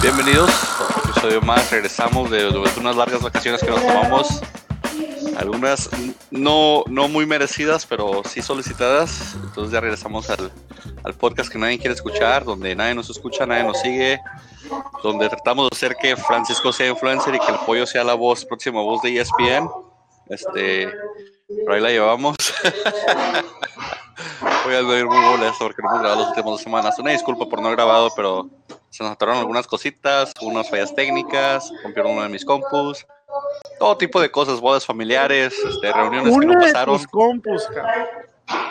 Bienvenidos a un episodio más. Regresamos de, unas largas vacaciones que nos tomamos. Algunas no, no muy merecidas, pero sí solicitadas. Entonces ya regresamos al, al podcast que nadie quiere escuchar, donde nadie nos escucha, nadie nos sigue, donde tratamos de hacer que Francisco sea influencer y que el pollo sea la voz, próxima voz de ESPN. Este, pero ahí la llevamos. Voy a ir muy molesto porque no hemos grabado las últimas dos semanas. Una disculpa por no haber grabado, pero se nos atoraron algunas cositas, unas fallas técnicas, rompieron uno de mis compus, todo tipo de cosas, bodas familiares, este, reuniones que no de pasaron, tus compus, cabrón.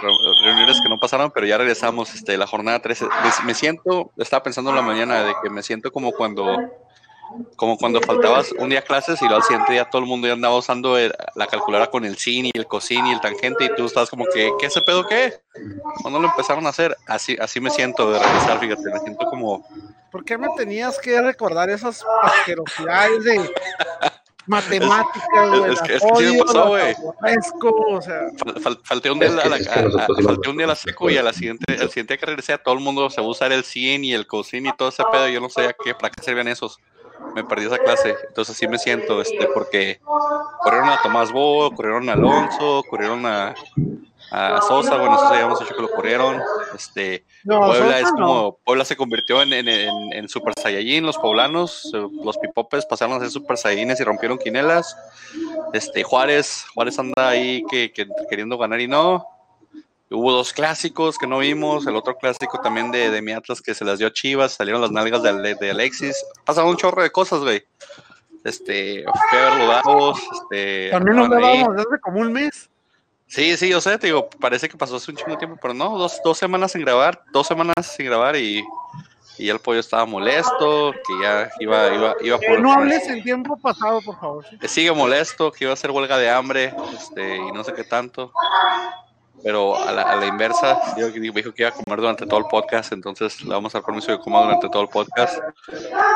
re- reuniones que no pasaron, pero ya regresamos, este, la jornada 13. Me, siento, estaba pensando en la mañana de que me siento como cuando como cuando faltabas un día clases y luego al siguiente día todo el mundo ya andaba usando el- la calculadora con el sin y el cosine y el tangente y tú estás como que, ¿qué ese pedo qué? Cuando lo empezaron a hacer, así, así me siento de regresar, fíjate, me siento como, ¿Por qué me tenías que recordar esas asquerosidades de matemáticas, güey? es que- las es que sí pasó, güey. o sea, fal- fal- falté un día, a la, a- a- sí falté un día a la seco y a la siguiente, al siguiente día que regresé todo el mundo se va a usar el sin y el cosine y todo ese pedo, yo no sabía qué, para qué servían esos. Me perdí esa clase, entonces así me siento, este, porque corrieron a Tomás Bo, corrieron a Alonso, corrieron a, a Sosa, bueno, eso ya hemos hecho que lo corrieron, este, no, Puebla Sosa es no. como, Puebla se convirtió en, en, en, en Super Saiyajin, los poblanos, eh, los pipopes pasaron a ser Super Saiyajines y rompieron quinelas. Este, Juárez, Juárez anda ahí que, que queriendo ganar y no. Hubo dos clásicos que no vimos, el otro clásico también de, de mi Atlas que se las dio a Chivas, salieron las nalgas de, de Alexis, pasaron un chorro de cosas, güey. Este, fui a ver los Davos, este, También nos dábamos desde como un mes. Sí, sí, yo sé, te digo, parece que pasó hace un chingo de tiempo, pero no, dos, dos semanas sin grabar, dos semanas sin grabar y, y el pollo estaba molesto, que ya iba, iba, iba Que no hables en tiempo pasado, por favor. que sigue molesto, que iba a hacer huelga de hambre, este, y no sé qué tanto. Pero a la, a la inversa, que dijo que iba a comer durante todo el podcast, entonces le vamos a dar permiso de comer durante todo el podcast.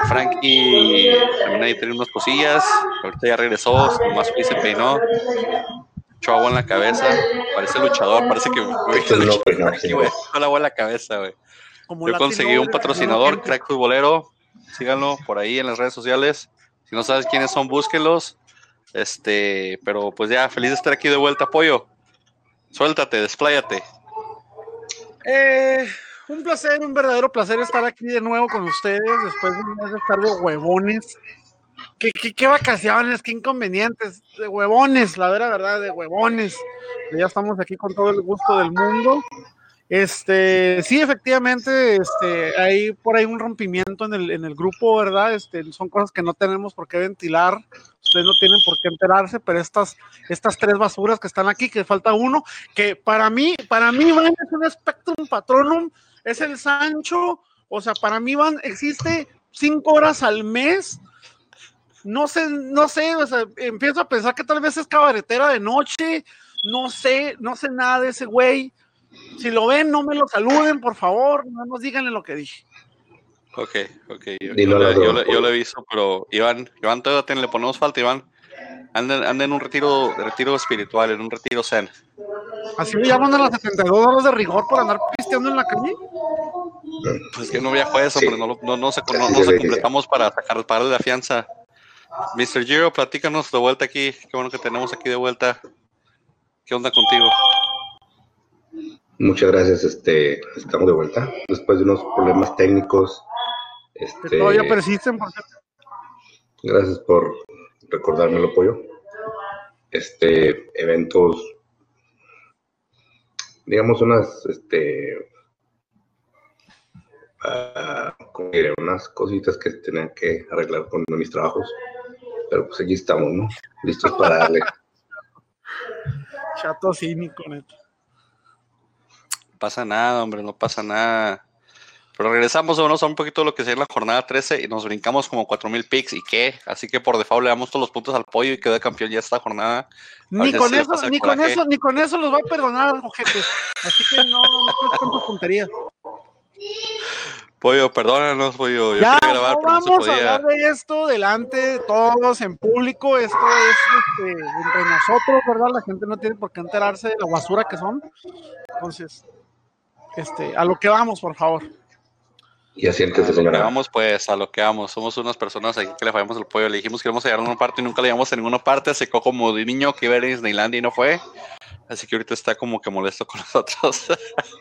Frankie también ahí tiene unas cosillas, ahorita ya regresó, nomás y se peinó, echó agua en la cabeza, parece luchador, parece que güey, luchador, sí, güey, agua en la cabeza, güey. Como Yo conseguí un patrocinador, crack futbolero. Síganlo por ahí en las redes sociales. Si no sabes quiénes son, búsquenlos. Este, pero pues ya, feliz de estar aquí de vuelta, apoyo. Suéltate, despláyate. Eh, un placer, un verdadero placer estar aquí de nuevo con ustedes después de un mes de estar de huevones. ¿Qué, qué, vacaciones, qué inconvenientes, de huevones, la verdad, de huevones. Ya estamos aquí con todo el gusto del mundo. Este, sí, efectivamente, este, hay por ahí un rompimiento en el, en el grupo, ¿verdad? Este, son cosas que no tenemos por qué ventilar, ustedes no tienen por qué enterarse, pero estas, estas tres basuras que están aquí, que falta uno, que para mí, para mí Van es un Spectrum Patronum, es el Sancho, o sea, para mí Van existe cinco horas al mes, no sé, no sé, o sea, empiezo a pensar que tal vez es cabaretera de noche, no sé, no sé nada de ese güey. Si lo ven, no me lo saluden, por favor, no nos díganle lo que dije. Ok, ok. Yo, yo le- yo le- yo le he visto, pero Iván, Iván, todavía te- le ponemos falta, Iván. Anda, anda en un retiro, retiro espiritual, en un retiro zen. Así me llaman a las 72 horas de rigor por andar pisteando en la calle. Pues que no viajó eso, Sí. hombre, no, lo- no, no se, no, no se completamos para sacar, pagarle la fianza. Mr. Giro, platícanos de vuelta aquí. Qué bueno que tenemos aquí de vuelta. ¿Qué onda contigo? Muchas gracias, este, estamos de vuelta después de unos problemas técnicos. Que Este, todavía persisten. Porque... gracias por recordármelo, pollo. Este, eventos, digamos unas, este, ah, unas cositas que tenían que arreglar con mis trabajos. Pero pues aquí estamos, ¿no? Listos para darle. Chato cínico, neta. No pasa nada, hombre, no pasa nada. Pero regresamos vámonos a un poquito de lo que sería la jornada 13 y nos brincamos como 4000 picks y qué. Así que por default le damos todos los puntos al pollo y queda campeón ya esta jornada. Ni con eso, ni con eso, ni con eso los va a perdonar, ojetes. Así que no, no es tanta tontería. Pollo, perdónanos, pollo. Yo Ya, quería grabar, no pero no se vamos a hablar de esto delante de todos en público. Esto es este, entre nosotros, ¿verdad? La gente no tiene por qué enterarse de la basura que son. Entonces, este, a lo que vamos, por favor. Y asiéntese, señora. Vamos pues a lo que vamos. Somos unas personas aquí que le fallamos el pollo. Le dijimos que íbamos a llegar a una parte y nunca le llevamos a ninguna parte. Secó como de niño que iba a ir a Disneylandia y no fue. Así que ahorita está como que molesto con nosotros.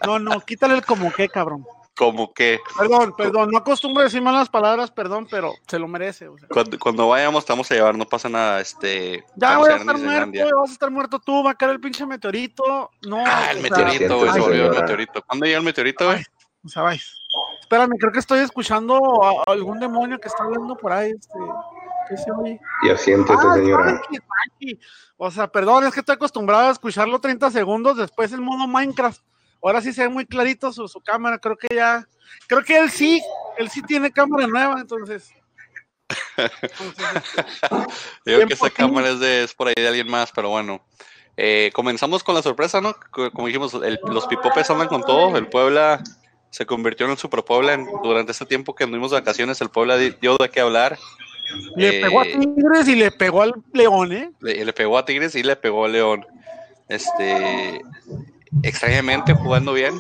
No, no, quítale el como que, cabrón. Como que Perdón, perdón, no acostumbro a decir malas palabras, perdón, pero se lo merece. o sea. cuando, cuando vayamos te vamos a llevar, no pasa nada. Este, Ya voy a estar muerto, vas a estar muerto tú, va a caer el pinche meteorito. No, Ah, el meteorito, güey. Se volvió el meteorito. ¿Cuándo llega el meteorito, güey? O sea, vais. Espérame, creo que estoy escuchando a, algún demonio que está hablando por ahí. Este, ¿Qué se oye? Y asiéntese, Ah, señora. tranqui, tranqui. O sea, perdón, es que estoy acostumbrado a escucharlo 30 segundos después en modo Minecraft. Ahora sí se ve muy clarito su, su cámara. Creo que ya. Creo que él sí. Él sí tiene cámara nueva, entonces. entonces, Digo que ti. cámara es, de, es por ahí de alguien más, pero bueno. Eh, comenzamos con la sorpresa, ¿no? Co- Como dijimos, el- los pipopes andan con todo. El Puebla se convirtió en el Super Puebla. en- durante este tiempo que anduvimos de vacaciones, el Puebla di- dio de qué hablar. le pegó a Eh, Tigres y le pegó al León, ¿eh? Le, le pegó a Tigres y le pegó a León. Este, extrañamente jugando bien.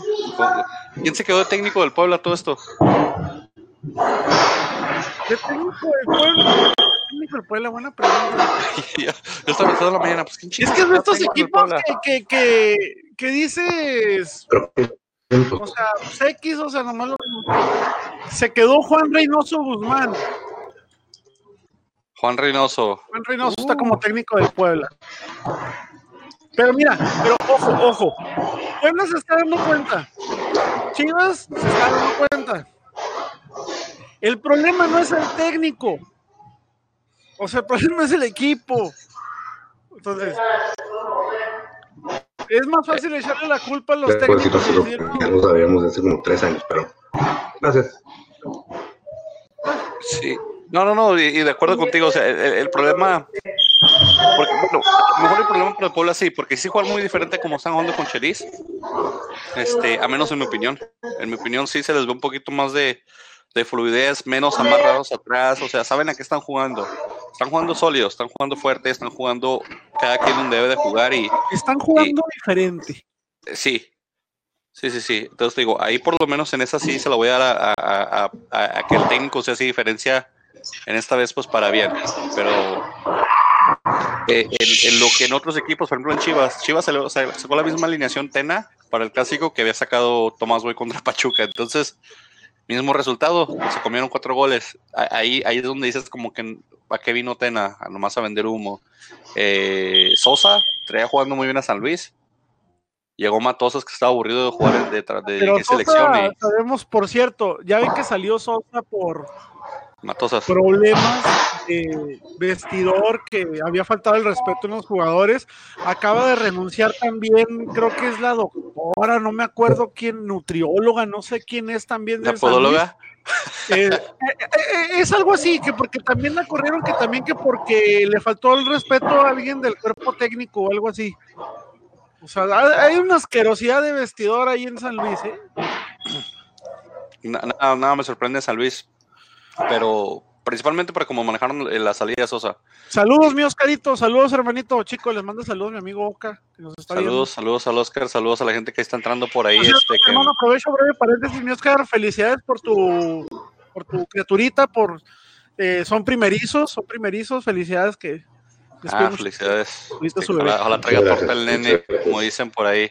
¿Quién se quedó de técnico del Puebla todo esto? ¿Qué técnico del Puebla? ¿Qué técnico del Puebla? Buena pregunta. yo, yo estaba pensando en la mañana, pues ¿quién Es que es de estos equipos que, que, que, que dices, o sea, pues, X, o sea, nomás lo- se quedó Juan Reynoso Guzmán. Juan Reynoso. Juan Reynoso está como técnico del Puebla. Pero mira, pero ojo, ojo. Puebla se está dando cuenta. Chivas se está dando cuenta. El problema no es el técnico. O sea, el problema es el equipo. Entonces, es más fácil echarle la culpa a los después sí técnicos. y nosotros decir, ya "No, lo sabíamos desde hace como tres años, pero gracias. Sí. No, no, no, y, y de acuerdo contigo, o sea, el- el problema, porque, bueno, a lo mejor el problema para el Puebla sí, porque sí juegan muy diferente como están jugando con Chelis, este, a menos en mi opinión, en mi opinión sí se les ve un poquito más de, de fluidez, menos amarrados atrás, o sea, saben a qué están jugando, están jugando sólidos, están jugando fuertes, están jugando cada quien donde debe de jugar y Están jugando diferente. eh, sí, sí, sí, sí, entonces te digo, ahí por lo menos en esa sí se la voy a dar a, a- a- a- a que el técnico se hace diferencia en esta vez pues para bien, pero eh, en, en lo que en otros equipos, por ejemplo en Chivas, Chivas sa- sacó la misma alineación Tena para el clásico que había sacado Tomás Boy contra Pachuca, entonces mismo resultado, se comieron cuatro goles, ahí, ahí es donde dices como que a qué vino Tena, a nomás a vender humo. Eh, Sosa traía jugando muy bien a San Luis, llegó Matosas que estaba aburrido de jugar de, de, de selección y sabemos, por cierto, ya ven que salió Sosa por Matosas. problemas de vestidor, que había faltado el respeto en los jugadores. Acaba de renunciar también, creo que es la doctora, no me acuerdo quién, nutrióloga, no sé quién es también. Del podóloga, Eh, eh, eh, es algo así, que porque también la corrieron, que también que porque le faltó el respeto a alguien del cuerpo técnico o algo así. O sea, hay una asquerosidad de vestidor ahí en San Luis, ¿eh? na- nada, nada me sorprende San Luis, pero principalmente por cómo manejaron eh, la salida de Sosa. Saludos, mi Oscarito, saludos, hermanito. Chicos, les mando saludos, mi amigo Oca, que nos está viendo. Saludos, saludos al Oscar, saludos a la gente que está entrando por ahí. Cierto, Este, que, hermano, aprovecho breve paréntesis, mi Oscar. Felicidades por tu, por tu criaturita, por eh, son primerizos, son primerizos. Felicidades que les ah, felicidades. Sí, su bebé. ojalá, ojalá traiga torta el nene, como dicen por ahí.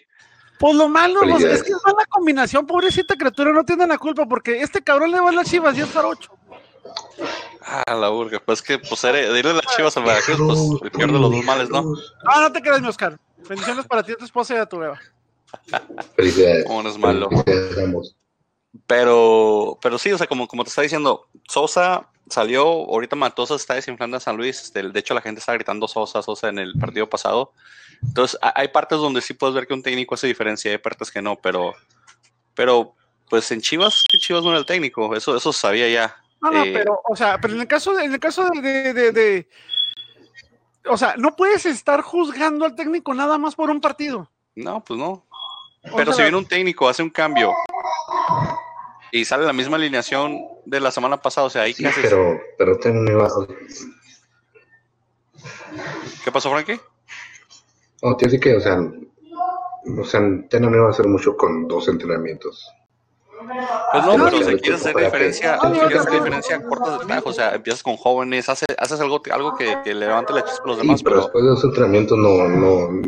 Pues lo malo, sea, es que es mala combinación, pobrecita criatura, no tiene la culpa, porque este cabrón le va a las chivas y es jarocho. Ah, la burga. Pues que, pues, de irle a las chivas a Veracruz, pues, el peor de los dos males, ¿no? Ah, no te creas, mi Oscar. Bendiciones para ti, a tu esposa y a tu beba. Felicidades. Como no es malo. Pero, pero sí, o sea, como, como te está diciendo, Sosa salió, ahorita Matosa está desinflando a San Luis, este, de hecho la gente está gritando Sosa, Sosa en el partido pasado. Entonces, ha- hay partes donde sí puedes ver que un técnico hace diferencia, hay partes que no, pero, pero, pues en Chivas, Chivas no era el técnico, eso, eso sabía ya. No, no, Eh, pero, o sea, pero en el caso de, en el caso de, de- de- de- o sea, no puedes estar juzgando al técnico nada más por un partido. No, pues no. O Pero si viene un técnico, hace un cambio y sale la misma alineación de la semana pasada, o sea, ahí Sí, qué haces? pero, pero tengo un iba- ¿Qué pasó, Frankie? No, te que, o sea, o sea, Tena no iba a hacer mucho con dos entrenamientos. Pues no, pero no, quieres hacer que- no, hacer diferencia, cortas de tajo, o sea, empiezas con jóvenes, haces, haces algo, algo que, que levante la chispa a los Sí, demás, pero pero después de los entrenamientos no, no,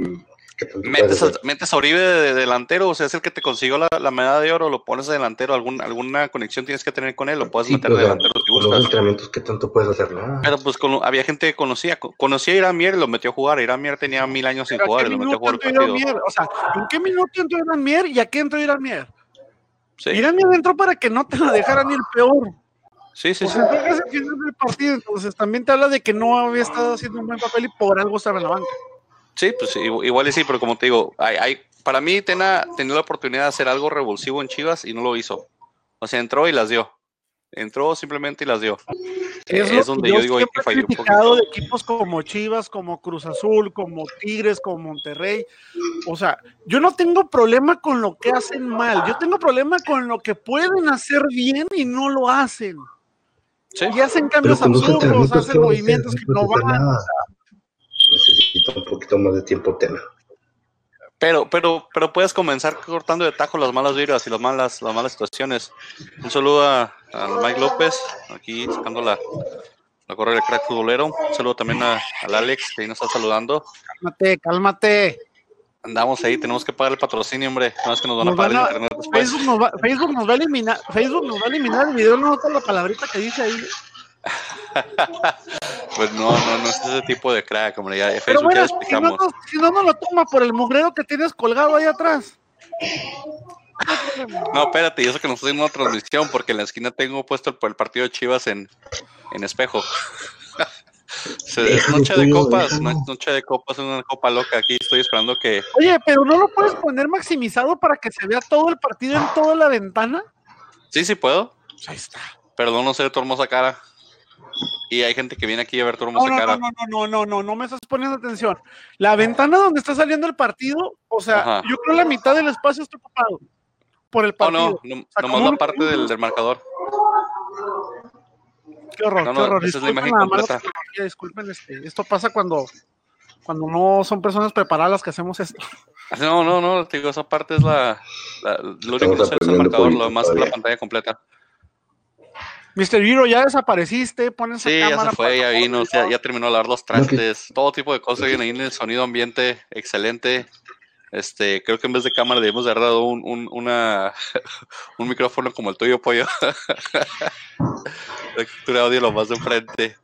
¿qué tanto puedes metes, a- metes a Oribe de, de delantero, o sea, es el que te consiguió la, la medalla de oro, lo pones de delantero, algún, alguna conexión tienes que tener con él, lo puedes Sí, meter pero, de delantero si los entrenamientos, ¿qué tanto puedes hacer? Nada. Pero pues con- había gente que conocía, co- conocía a Irán Mier y lo metió a jugar, Irán Mier tenía mil años sin ¿a jugar y lo metió a jugar el entró Irán partido. Mier? O sea, ¿en qué minuto entró Irán Mier y a qué entró Irán Mier? Sí, Irán Mier entró para que no te la dejaran ir peor. sí, sí, O sí. sea, entró casi al final del partido, entonces también te habla de que no había estado haciendo un buen papel y por algo estaba en la banca. Sí, pues igual, igual y sí, pero como te digo, hay, hay- para mí Tena tenía la oportunidad de hacer algo revulsivo en Chivas y no lo hizo. O sea, entró y las dio. Entró simplemente y las dio. Eh, Es, lo Es, donde yo digo que he falló un poquito. de equipos como Chivas, como Cruz Azul, como Tigres, como Monterrey. O sea, yo no tengo problema con lo que hacen mal. Yo tengo problema con lo que pueden hacer bien y no lo hacen. Sí. Y hacen cambios absurdos, entrenamientos, ¿qué hacen movimientos que no van. nada. Necesito un poquito más de tiempo, Tena. Pero, pero, pero puedes comenzar cortando de tajo las malas vibras y las malas, las malas situaciones. Un saludo a, al Mike López, aquí sacando la, la correa del crack futbolero. Un saludo también a- al Alex, que ahí nos está saludando. Cálmate, cálmate. Andamos ahí, tenemos que pagar el patrocinio, hombre. No es que nos van a pagar van el internet después. Facebook nos, va, Facebook nos va a eliminar, Facebook nos va a eliminar el video, no nota la palabrita que dice ahí. Pues no, no, no es ese tipo de crack, hombre. Ya Pero Facebook ya bueno, si no, si no nos lo toma por el mugrero que tienes colgado ahí atrás. No, espérate, y eso que nos haciendo una transmisión, porque en la esquina tengo puesto el, el partido de Chivas en, en espejo. Se- es noche de copas, no noche de copas, es una copa loca. Aquí estoy esperando que. Oye, pero no lo puedes poner maximizado para que se vea todo el partido en toda la ventana. Sí, sí puedo. Pues ahí está. Perdón, no sé de tu hermosa cara. Y hay gente que viene aquí a ver tu No, hermosa no, cara. no, no, no, no, no, no me estás poniendo atención. La ventana donde está saliendo el partido, o sea, Ajá. yo creo la mitad del espacio está ocupado por el Oh, partido. no, no, sea, nomás la parte del, del marcador. Qué horror, No, qué no, horror. esa es la Disculpen imagen la completa. disculpen, este, esto pasa cuando, cuando no son personas preparadas las que hacemos esto. No, no, no, te digo, esa parte es la. la- lo único que no es el marcador, lo demás es la pantalla completa. Mr. Hero, ya desapareciste, pones Sí, ya se fue, ya vino, ya, ya terminó de lavar los trastes, todo tipo de cosas viene ahí en el sonido ambiente, excelente. Este, creo que en vez de cámara debemos de haber dado un, un, una, un micrófono como el tuyo, pollo. La captura de audio lo más de enfrente.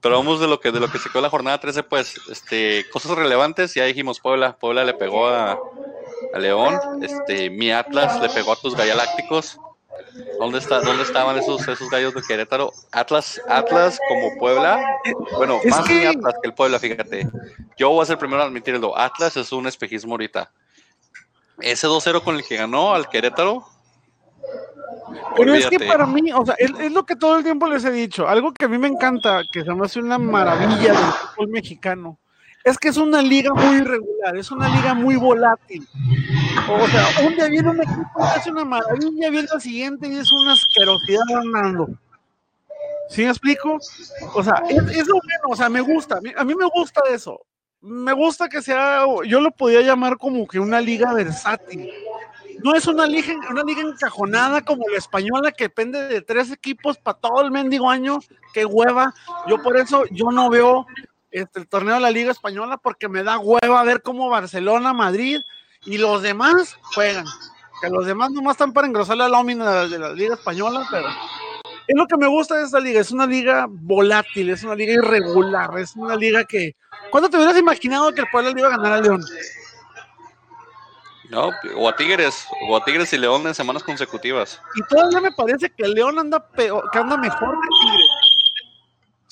Pero vamos de lo que de lo que se quedó la jornada 13, pues, este, cosas relevantes, ya dijimos Puebla, Puebla le pegó a, a León, este, mi Atlas le pegó a tus Galácticos. ¿Dónde, está, ¿Dónde estaban esos, esos gallos de Querétaro? Atlas, Atlas como Puebla. Bueno, Es más que- Atlas que el Puebla, fíjate. Yo voy a ser el primero a admitirlo. Atlas es un espejismo ahorita. Ese 2-0 con el que ganó al Querétaro. Pero es que para mí, o sea, es, es lo que todo el tiempo les he dicho. Algo que a mí me encanta, que se me hace una maravilla del fútbol mexicano, es que es una liga muy irregular, es una liga muy volátil. O sea, un día viene un equipo y hace una maravilla, viene el siguiente y es una asquerosidad andando. ¿Sí me explico? O sea, es, lo bueno, o sea, me gusta, a mí, a mí me gusta eso. Me gusta que sea, yo lo podía llamar como que una liga versátil. No es una liga, una liga encajonada como la española que depende de tres equipos para todo el mendigo año. Qué hueva. Yo por eso yo no veo este, el torneo de la Liga Española porque me da hueva ver cómo Barcelona, Madrid y los demás juegan. Que los demás nomás están para engrosar la lámina de la, Liga Española, pero es lo que me gusta de esta liga. Es una liga volátil, es una liga irregular, es una liga que. ¿Cuándo te hubieras imaginado que el Puebla le iba a ganar a León? No, o a Tigres, o a Tigres y León en semanas consecutivas. Y todavía me parece que el León anda peor, que anda mejor que Tigres.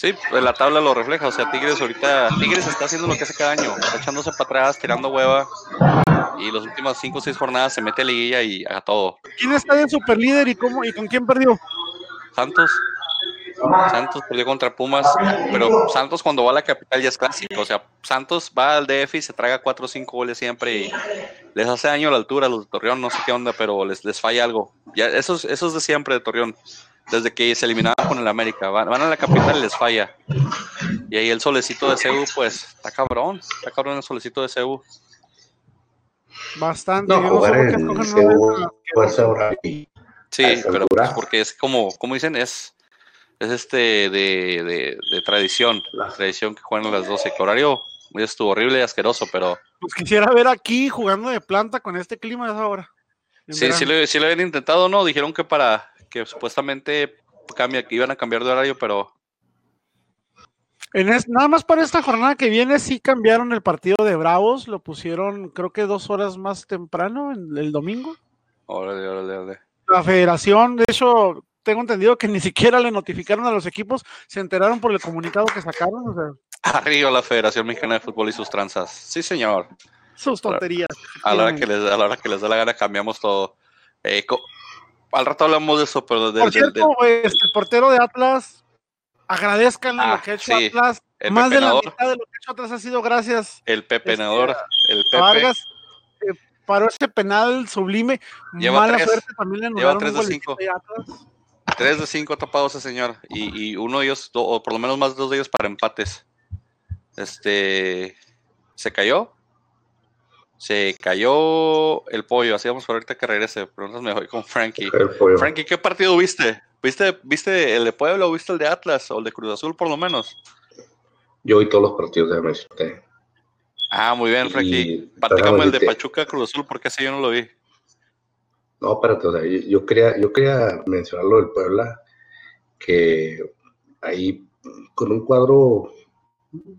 Sí, pues la tabla lo refleja. O sea, Tigres ahorita, Tigres está haciendo lo que hace cada año, está echándose para atrás, tirando hueva. Y las últimas cinco o seis jornadas se mete a liguilla y a todo. ¿Quién está de superlíder y cómo y con quién perdió? Santos. Santos perdió contra Pumas, pero Santos cuando va a la capital ya es clásico. O sea, Santos va al DF y se traga cuatro o cinco goles siempre y les hace daño a la altura a los de Torreón, no sé qué onda, pero les, les falla algo. Ya, eso, es- eso es de siempre de Torreón, desde que se eliminaban con el América. Van, van a la capital y les falla. Y ahí el solecito de CEU, pues, está cabrón, está cabrón el solecito de CEU. Bastante. No, jugar en fuerza Sí, pero pues porque es como, como dicen, es, es este de, de, de tradición, la tradición que juegan a las 12, que horario estuvo horrible y asqueroso, pero... Pues quisiera ver aquí jugando de planta con este clima de esa hora. Sí, sí lo, sí lo habían intentado, ¿no? Dijeron que para, que supuestamente cambia, que iban a cambiar de horario, pero... En nada más para esta jornada que viene sí cambiaron el partido de Bravos, lo pusieron creo que dos horas más temprano, el domingo. Órale, órale, órale. La federación, de hecho, tengo entendido que ni siquiera le notificaron a los equipos, se enteraron por el comunicado que sacaron. O sea. Arriba la Federación Mexicana de Fútbol y sus tranzas. Sí, señor. Sus tonterías. A la hora que les, a la hora que les da la gana cambiamos todo. Eh, al rato hablamos de eso, pero Por cierto, este, el portero de Atlas, agradezcan lo ah, que ha hecho Atlas. Más de la mitad de lo que ha hecho Atlas ha sido gracias. El pepenador, este, el Pepe. Vargas, eh, paró ese penal sublime. Lleva Mala suerte también le lleva 3 de 5. 3 de 5 tapados ese señor. Y, y, uno de ellos, o por lo menos más de dos de ellos para empates. Este. ¿Se cayó? Se cayó el pollo. Así vamos por ahorita que regrese. Pero entonces me voy con Frankie. Frankie, ¿qué partido viste? ¿Viste, ¿Viste el de Puebla o viste el de Atlas o el de Cruz Azul por lo menos? Yo vi todos los partidos de MST. Ah, muy bien, Frankie. Platícame el de Pachuca Cruz Azul porque ese yo no lo vi. No, espérate, o sea, yo, quería, yo quería mencionarlo del Puebla, que ahí con un cuadro,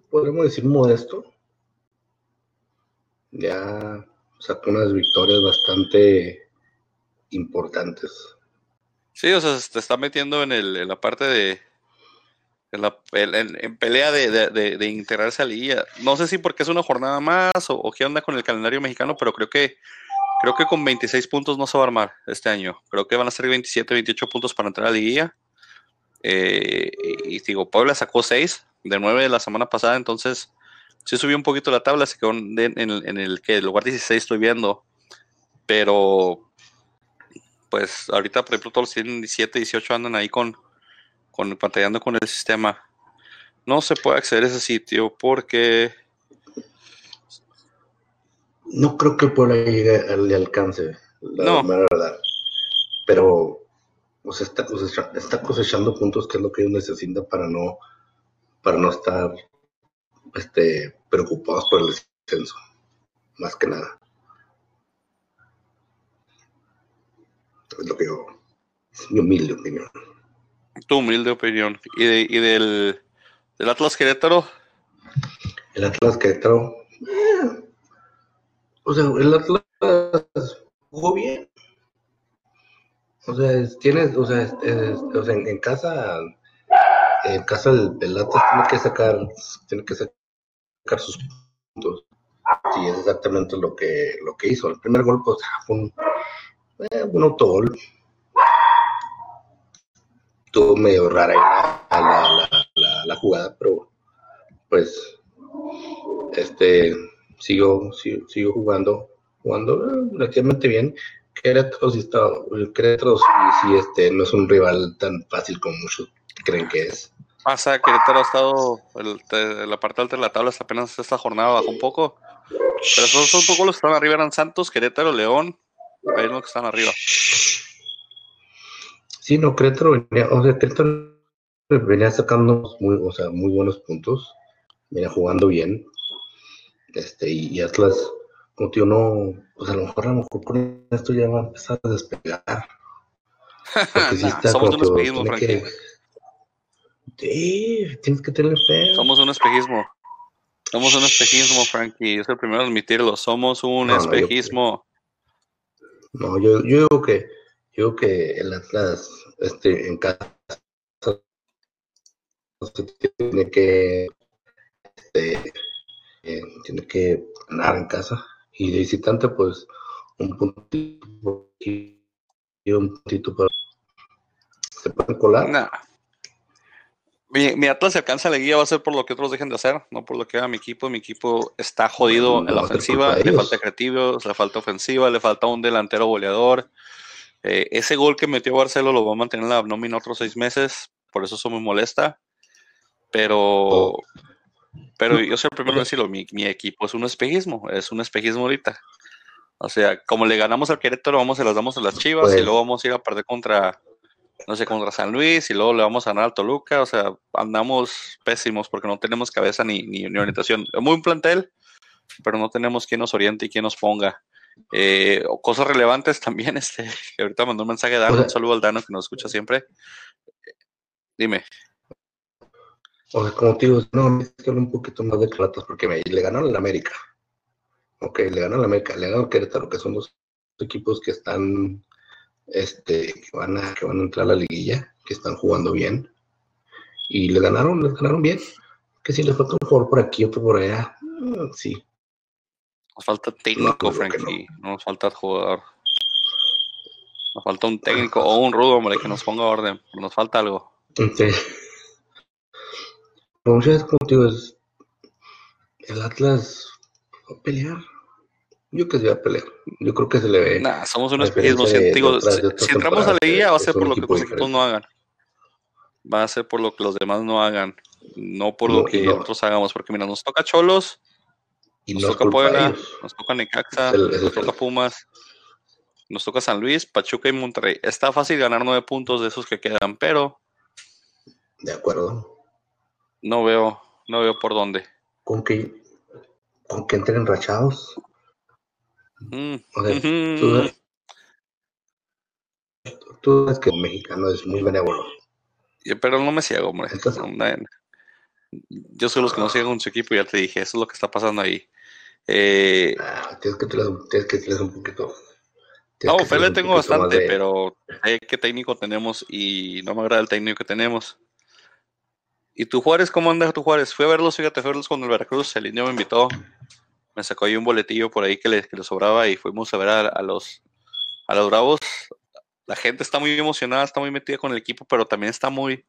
podríamos decir modesto, ya sacó unas victorias bastante importantes. Sí, o sea, se está metiendo en, el, en la parte de, en, la, en, pelea de, de, integrarse a la No sé si porque es una jornada más o, o, qué onda con el calendario mexicano, pero creo que Creo que con 26 puntos no se va a armar este año. Creo que van a ser 27, 28 puntos para entrar a la. Eh, y digo, Puebla sacó 6 de 9 de la semana pasada, entonces sí subió un poquito la tabla, se quedó en, el, que el lugar 16 estoy viendo. Pero, pues ahorita, por ejemplo, todos los tienen 17, 18 andan ahí con, con pantallando con el sistema. No se puede acceder a ese sitio porque no creo que el pueblo llegue al alcance, la verdad. Pero pues está, cosechando, está cosechando puntos que es lo que ellos necesitan para no, para no estar este, preocupados por el descenso, más que nada. Es lo que yo, es mi humilde opinión. Tu humilde opinión. ¿Y, de, y del, del Atlas Querétaro? El Atlas Querétaro, eh, o sea, el Atlas jugó bien. O sea, tienes, o sea, o sea en, casa, en casa el, Atlas tiene que sacar, tiene que sacar sus puntos. Sí, es exactamente lo que, lo que hizo. El primer gol, pues, fue un, eh, un autogol. Estuvo medio rara la, la, la, la, jugada, pero pues, este, sigo, sigo, jugando, jugando eh, relativamente bien. Querétaro sí está, Querétaro sí, este, no es un rival tan fácil como muchos creen que es. Pasa, Querétaro ha estado, el, la parte alta de la tabla hasta apenas esta jornada bajó un poco, pero son, son poco los que están arriba, eran Santos, Querétaro, León, que están arriba. Sí, no, Querétaro venía, o sea, venía sacando muy, o sea, muy buenos puntos, venía jugando bien, este, y, Atlas, como tío, no, pues a lo mejor a lo mejor con esto ya va a empezar a despegar. somos un espejismo, Frankie. Sí, tienes que tener fe. Somos un espejismo. Somos un espejismo, Frankie. Yo soy el primero a admitirlo. Somos un espejismo. No, yo, yo, digo que yo digo que el Atlas este, en casa tiene que este, eh, tiene que ganar en casa. Y de visitante, pues, un puntito y un puntito para. ¿Se pueden colar? Mi, mi, Atlas se alcanza la guía va a ser por lo que otros dejen de hacer, no por lo que haga mi equipo. Mi equipo está jodido en la ofensiva, le falta creativo, le falta ofensiva, le falta un delantero goleador. Eh, ese gol que metió Barcelo lo va a mantener en la nómina otros seis meses, por eso eso me molesta. Pero oh. Pero yo soy el primero en decirlo, mi, mi, equipo es un espejismo, es un espejismo ahorita. O sea, como le ganamos al Querétaro, vamos se las damos a las Chivas y Pues- luego vamos a ir a perder contra, no sé, contra San Luis y luego le vamos a ganar al Toluca. O sea, andamos pésimos porque no tenemos cabeza ni, ni, ni orientación. Muy un plantel, pero no tenemos quien nos oriente y quien nos ponga. Eh, cosas relevantes también, este, que ahorita mandó un mensaje Dano, un saludo al Dano que nos escucha siempre. Dime. O sea, como te digo, no, es que hablo un poquito más de Atlas porque me, le ganaron al América. Ok, le ganaron al América, le ganaron Querétaro, que son los equipos que están, este, que van a, que van a entrar a la liguilla, que están jugando bien. Y le ganaron, les ganaron bien. Que si les falta un jugador por aquí, otro por allá, mm, sí. Nos falta técnico, No, Frankie. No. nos falta jugador. Nos falta un técnico o un rudo, hombre, que nos ponga orden. Nos falta algo. Entonces, como es, el Atlas va a pelear. Yo que se va a pelear. Yo creo que se le ve. Nah, somos unos Digo, otras- si, si entramos a la liguilla, va a ser por lo que los equipos no hagan. Va a ser por lo que los demás no hagan. No por No, lo que no. nosotros hagamos. Porque mira, nos toca Cholos, Y nos toca Puebla, nos toca Necaxa, el- nos toca Pumas, nos toca San Luis, Pachuca y Monterrey. Está fácil ganar nueve puntos de esos que quedan, pero De acuerdo. no veo, no veo por dónde. Con que, con que entren rachados. Mm, O sea, ujú. tú, sabes- tú sabes que el mexicano es muy benévolo. Pero no me ciego, hombre. Entonces- Yo soy los que no con su equipo, ya te dije, eso es lo que está pasando ahí. Eh, Ah, tienes que tener, tienes que tener un poquito. no, fe le tengo bastante, de- pero qué técnico tenemos y no me agrada el técnico que tenemos. ¿Y tu Juárez, cómo anda tu Juárez? Fui a verlos, fíjate, fui a verlos con el Veracruz, el indio me invitó, me sacó ahí un boletillo por ahí que le, que le sobraba y fuimos a ver a, a los, a los Bravos. La gente está muy emocionada, está muy metida con el equipo, pero también está muy,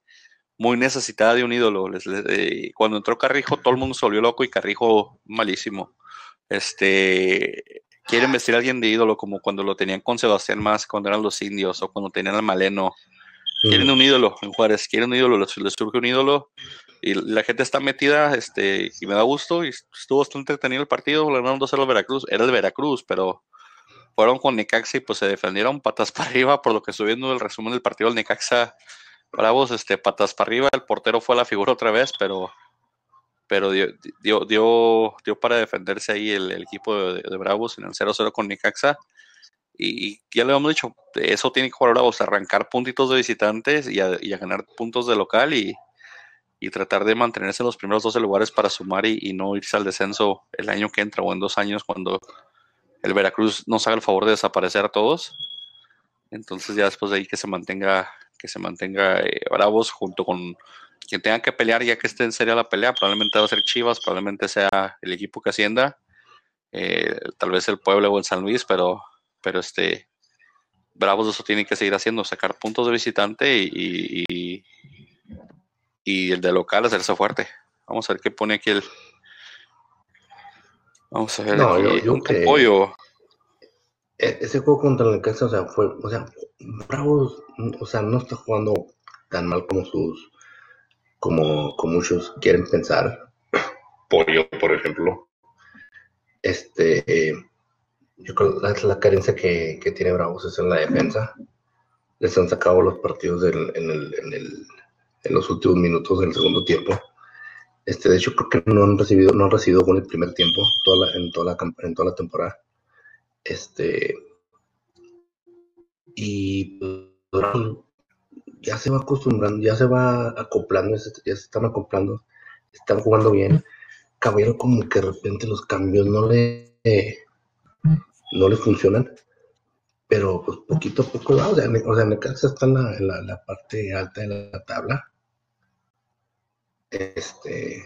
muy necesitada de un ídolo. Les- les- eh, cuando entró Carrijo, todo el mundo se volvió loco y Carrijo malísimo. Este, quieren vestir a alguien de ídolo, como cuando lo tenían con Sebastián Más, cuando eran los indios, o cuando tenían al Maleno. Quieren un ídolo en Juárez, quieren un ídolo, les, les surge un ídolo. Y la gente está metida, este, y me da gusto, y estuvo bastante entretenido el partido, le ganaron 2-0 al Veracruz, era el Veracruz, pero fueron con Necaxa y pues se defendieron patas para arriba, por lo que estoy viendo el resumen del partido del Necaxa, Bravos, este, patas para arriba, el portero fue la figura otra vez, pero pero dio, dio, dio, dio para defenderse ahí el, el equipo de, de Bravos en el 0-0 con Necaxa. Y, y ya le hemos dicho, eso tiene que jugar Bravos, arrancar puntitos de visitantes y a, y a ganar puntos de local y, y tratar de mantenerse en los primeros 12 lugares para sumar y, no irse al descenso el año que entra o en dos años cuando el Veracruz nos haga el favor de desaparecer a todos. Entonces ya después de ahí que se mantenga, que se mantenga eh, Bravos junto con quien tenga que pelear ya que esté en serio la pelea, probablemente va a ser Chivas, probablemente sea el equipo que ascienda, eh, tal vez el Puebla o el San Luis, pero, pero este Bravos eso tiene que seguir haciendo, sacar puntos de visitante y- y el de local hacerse fuerte. Vamos a ver qué pone aquí el. Vamos a ver No, aquí yo- yo un que- pollo. E- Ese juego contra el Necaxa, o sea, fue, o sea, Bravos, o sea, no está jugando tan mal como sus, como, como muchos quieren pensar. Pollo, por ejemplo. Este, eh, yo creo que la, la carencia que, que tiene Bravos es en la defensa. Les han sacado los partidos del- en, el, en, el- en los últimos minutos del segundo tiempo. Este, de hecho, creo que no han recibido, no han recibido gol el primer tiempo en, toda la, en temporada. Este. Y ya se va acostumbrando, ya se va acoplando, ya se, están acoplando, están jugando bien. Caballero, como que de repente los cambios no le, no le funcionan, pero pues poquito a poco va. O sea, o sea Necaxa está en la, en la parte alta de la tabla. Este.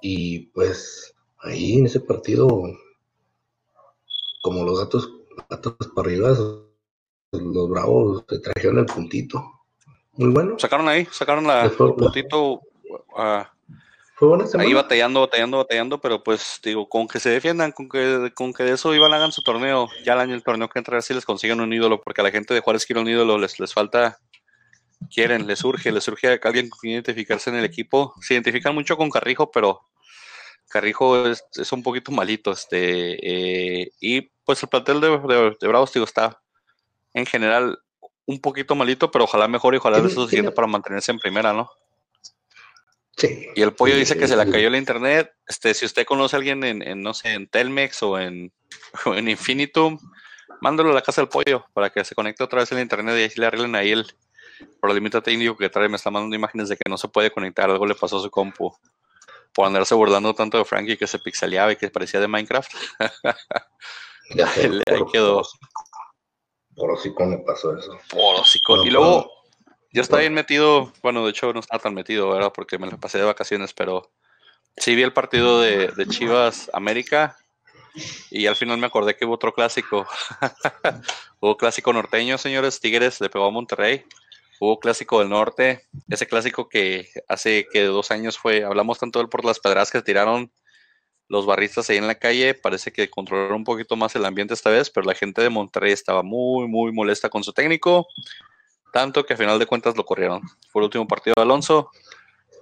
Y pues ahí en ese partido como los gatos, gatos para arriba, los bravos se trajeron el puntito. Muy bueno. Sacaron ahí, sacaron la, fue- el puntito. ah, Fue buena semana. ahí batallando, batallando, batallando, pero pues digo, con que se defiendan, con que, con que de eso iban hagan su torneo, ya el año el torneo que entra, si les consiguen un ídolo, porque a la gente de Juárez quiere un ídolo, les, les falta, quieren, les surge, les surge a alguien quien identificarse en el equipo. Se identifican mucho con Carrijo, pero Carrijo es, es un poquito malito, este, eh, y pues el plantel de, de, de Bravos, digo, está en general un poquito malito, pero ojalá mejor y ojalá sea suficiente para mantenerse en primera, ¿no? Sí. Y el pollo dice que se le cayó el internet. Este, si usted conoce a alguien en, no sé, en Telmex o en, en Infinitum, mándalo a la casa del pollo para que se conecte otra vez el internet y así le arreglen ahí el problemita técnico que trae. Me está mandando imágenes de que no se puede conectar. Algo le pasó a su compu por andarse burlando tanto de Frankie que se pixeleaba y que parecía de Minecraft. Ya sé, ahí quedó. Por hocico me pasó eso. Por hocico. y luego, yo estaba bien metido, bueno, de hecho no estaba tan metido, ¿verdad? Porque me lo pasé de vacaciones, pero sí vi el partido de, de Chivas América y al final me acordé que hubo otro clásico. hubo clásico norteño, señores. Tigres le pegó a Monterrey. Hubo clásico del norte. Ese clásico que hace que dos años fue, hablamos tanto de él por las pedradas que tiraron los barristas ahí en la calle. Parece que controlaron un poquito más el ambiente esta vez, pero la gente de Monterrey estaba muy, muy molesta con su técnico. Tanto que a final de cuentas lo corrieron. Fue el último partido de Alonso.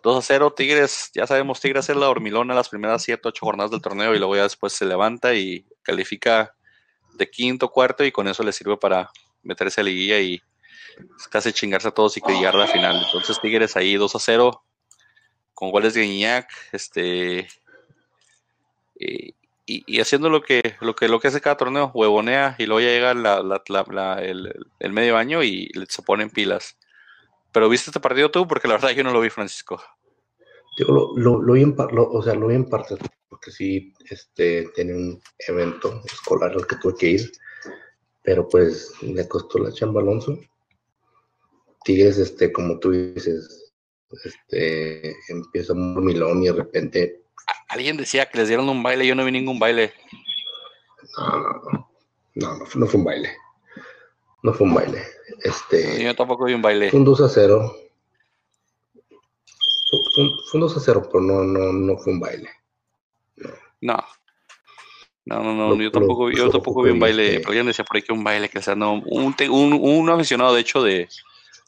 2 a 0, Tigres, ya sabemos, Tigres es la hormilona las primeras 7, 8 jornadas del torneo y luego ya después se levanta y califica de quinto, cuarto y con eso le sirve para meterse a liguilla y casi chingarse a todos y que llegar la final. Entonces Tigres ahí 2 a 0 con goles de Iñak, este y, haciendo lo que, lo que lo que hace cada torneo, huevonea y luego ya llega la, el, medio año y se ponen pilas. Pero viste este partido tú, porque la verdad yo no lo vi, Francisco. Lo, lo, lo vi en o sea, lo vi en parte, porque sí, este, tiene un evento escolar al que tuve que ir, pero pues le costó la chamba Alonso. Tigres, este, como tú dices, este, empieza muy milón y de repente. Alguien decía que les dieron un baile, yo no vi ningún baile. No, no, no, no, no, no fue un baile. No fue un baile. Este, yo tampoco vi un baile. Fue un 2 a 0. Fue, un 2 a 0, pero no, no, no fue un baile. No. No, no, no, yo tampoco, yo tampoco vi un baile, pero alguien decía por ahí que un baile, que sea, no, un, un, un aficionado de hecho de,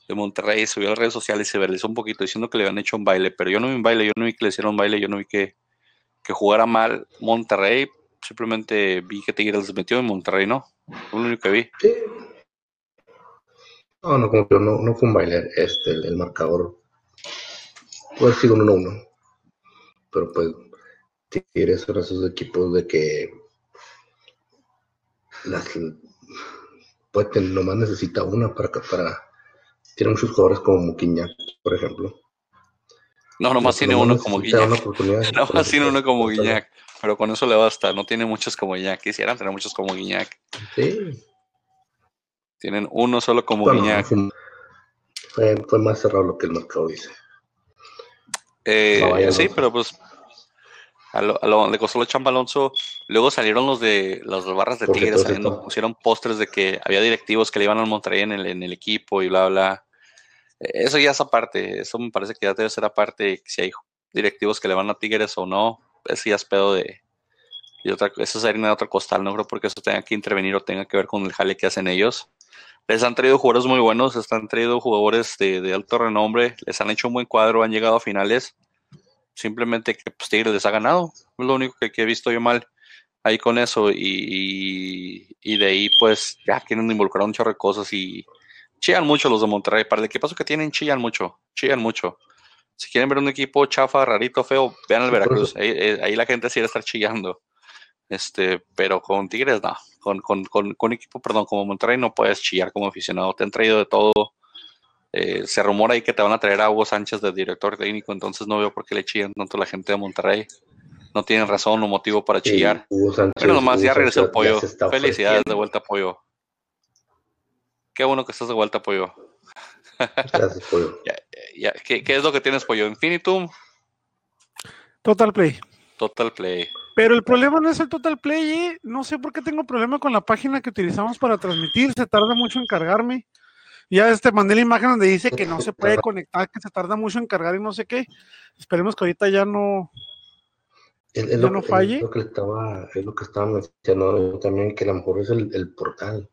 de Monterrey subió a las redes sociales y se viralizó un poquito diciendo que le habían hecho un baile, pero yo no vi un baile, yo no vi que le hicieron un baile, yo no vi que, que jugara mal Monterrey, simplemente vi que Tigres metió en Monterrey, ¿no? Lo único que vi. Sí, no, no, como que no, no fue un baile. Este, el, marcador puede sido un 1-1. Pero pues, Tigres son esos equipos de que las pues nomás necesita una para para tiene muchos jugadores como Muquiñac, por ejemplo. No, nomás tiene uno como Guiñac. Nomás tiene uno como Guiñac, pero con eso le basta. No tiene muchos como Guiñac. Quisieran tener muchos como Guiñac. Sí. Tienen uno solo como bueno, Fue, fue, más cerrado lo que el mercado dice. Eh, sí, pero pues a lo, a lo, le costó el chamba Alonso. Luego salieron los de las barras de Tigres, saliendo, pusieron postres de que había directivos que le iban al Monterrey en el, en el equipo y bla, bla. Eso ya es aparte, eso me parece que ya debe ser aparte, si hay directivos que le van a Tigres o no, eso ya es pedo de, y otra, eso es harina de otro costal, no creo porque eso tenga que intervenir o tenga que ver con el jale que hacen ellos les han traído jugadores muy buenos, les han traído jugadores de, alto renombre, les han hecho un buen cuadro, han llegado a finales. Simplemente que pues, Tigres les ha ganado. Es lo único que, he visto yo mal ahí con eso. Y, de ahí, pues, ya quieren involucrar un chorro de cosas y chillan mucho los de Monterrey. Para el equipo que tienen, chillan mucho, chillan mucho. Si quieren ver un equipo chafa, rarito, feo, vean el Veracruz. Ahí, ahí, la gente sí va a estar chillando. Este, pero con Tigres no, con, con, con, con equipo, perdón, como Monterrey no puedes chillar como aficionado, te han traído de todo. Eh, se rumora ahí que te van a traer a Hugo Sánchez de director técnico, entonces no veo por qué le chillan tanto la gente de Monterrey. No tienen razón o motivo para chillar. Pero nomás ya regresó el pollo. Felicidades de vuelta, pollo. Qué bueno que estás de vuelta, pollo. Gracias, pollo. ¿Qué, ¿Qué, es lo que tienes, pollo? ¿Infinitum? Total Play. Total Play. Pero el problema no es el Total Play, ¿eh? no sé por qué tengo problema con la página que utilizamos para transmitir, se tarda mucho en cargarme. Ya este mandé la imagen donde dice que no se puede conectar, que se tarda mucho en cargar y no sé qué. Esperemos que ahorita ya no, ya no falle. Es lo que estaba, es lo que estaba mencionando también, que a lo mejor es el, portal.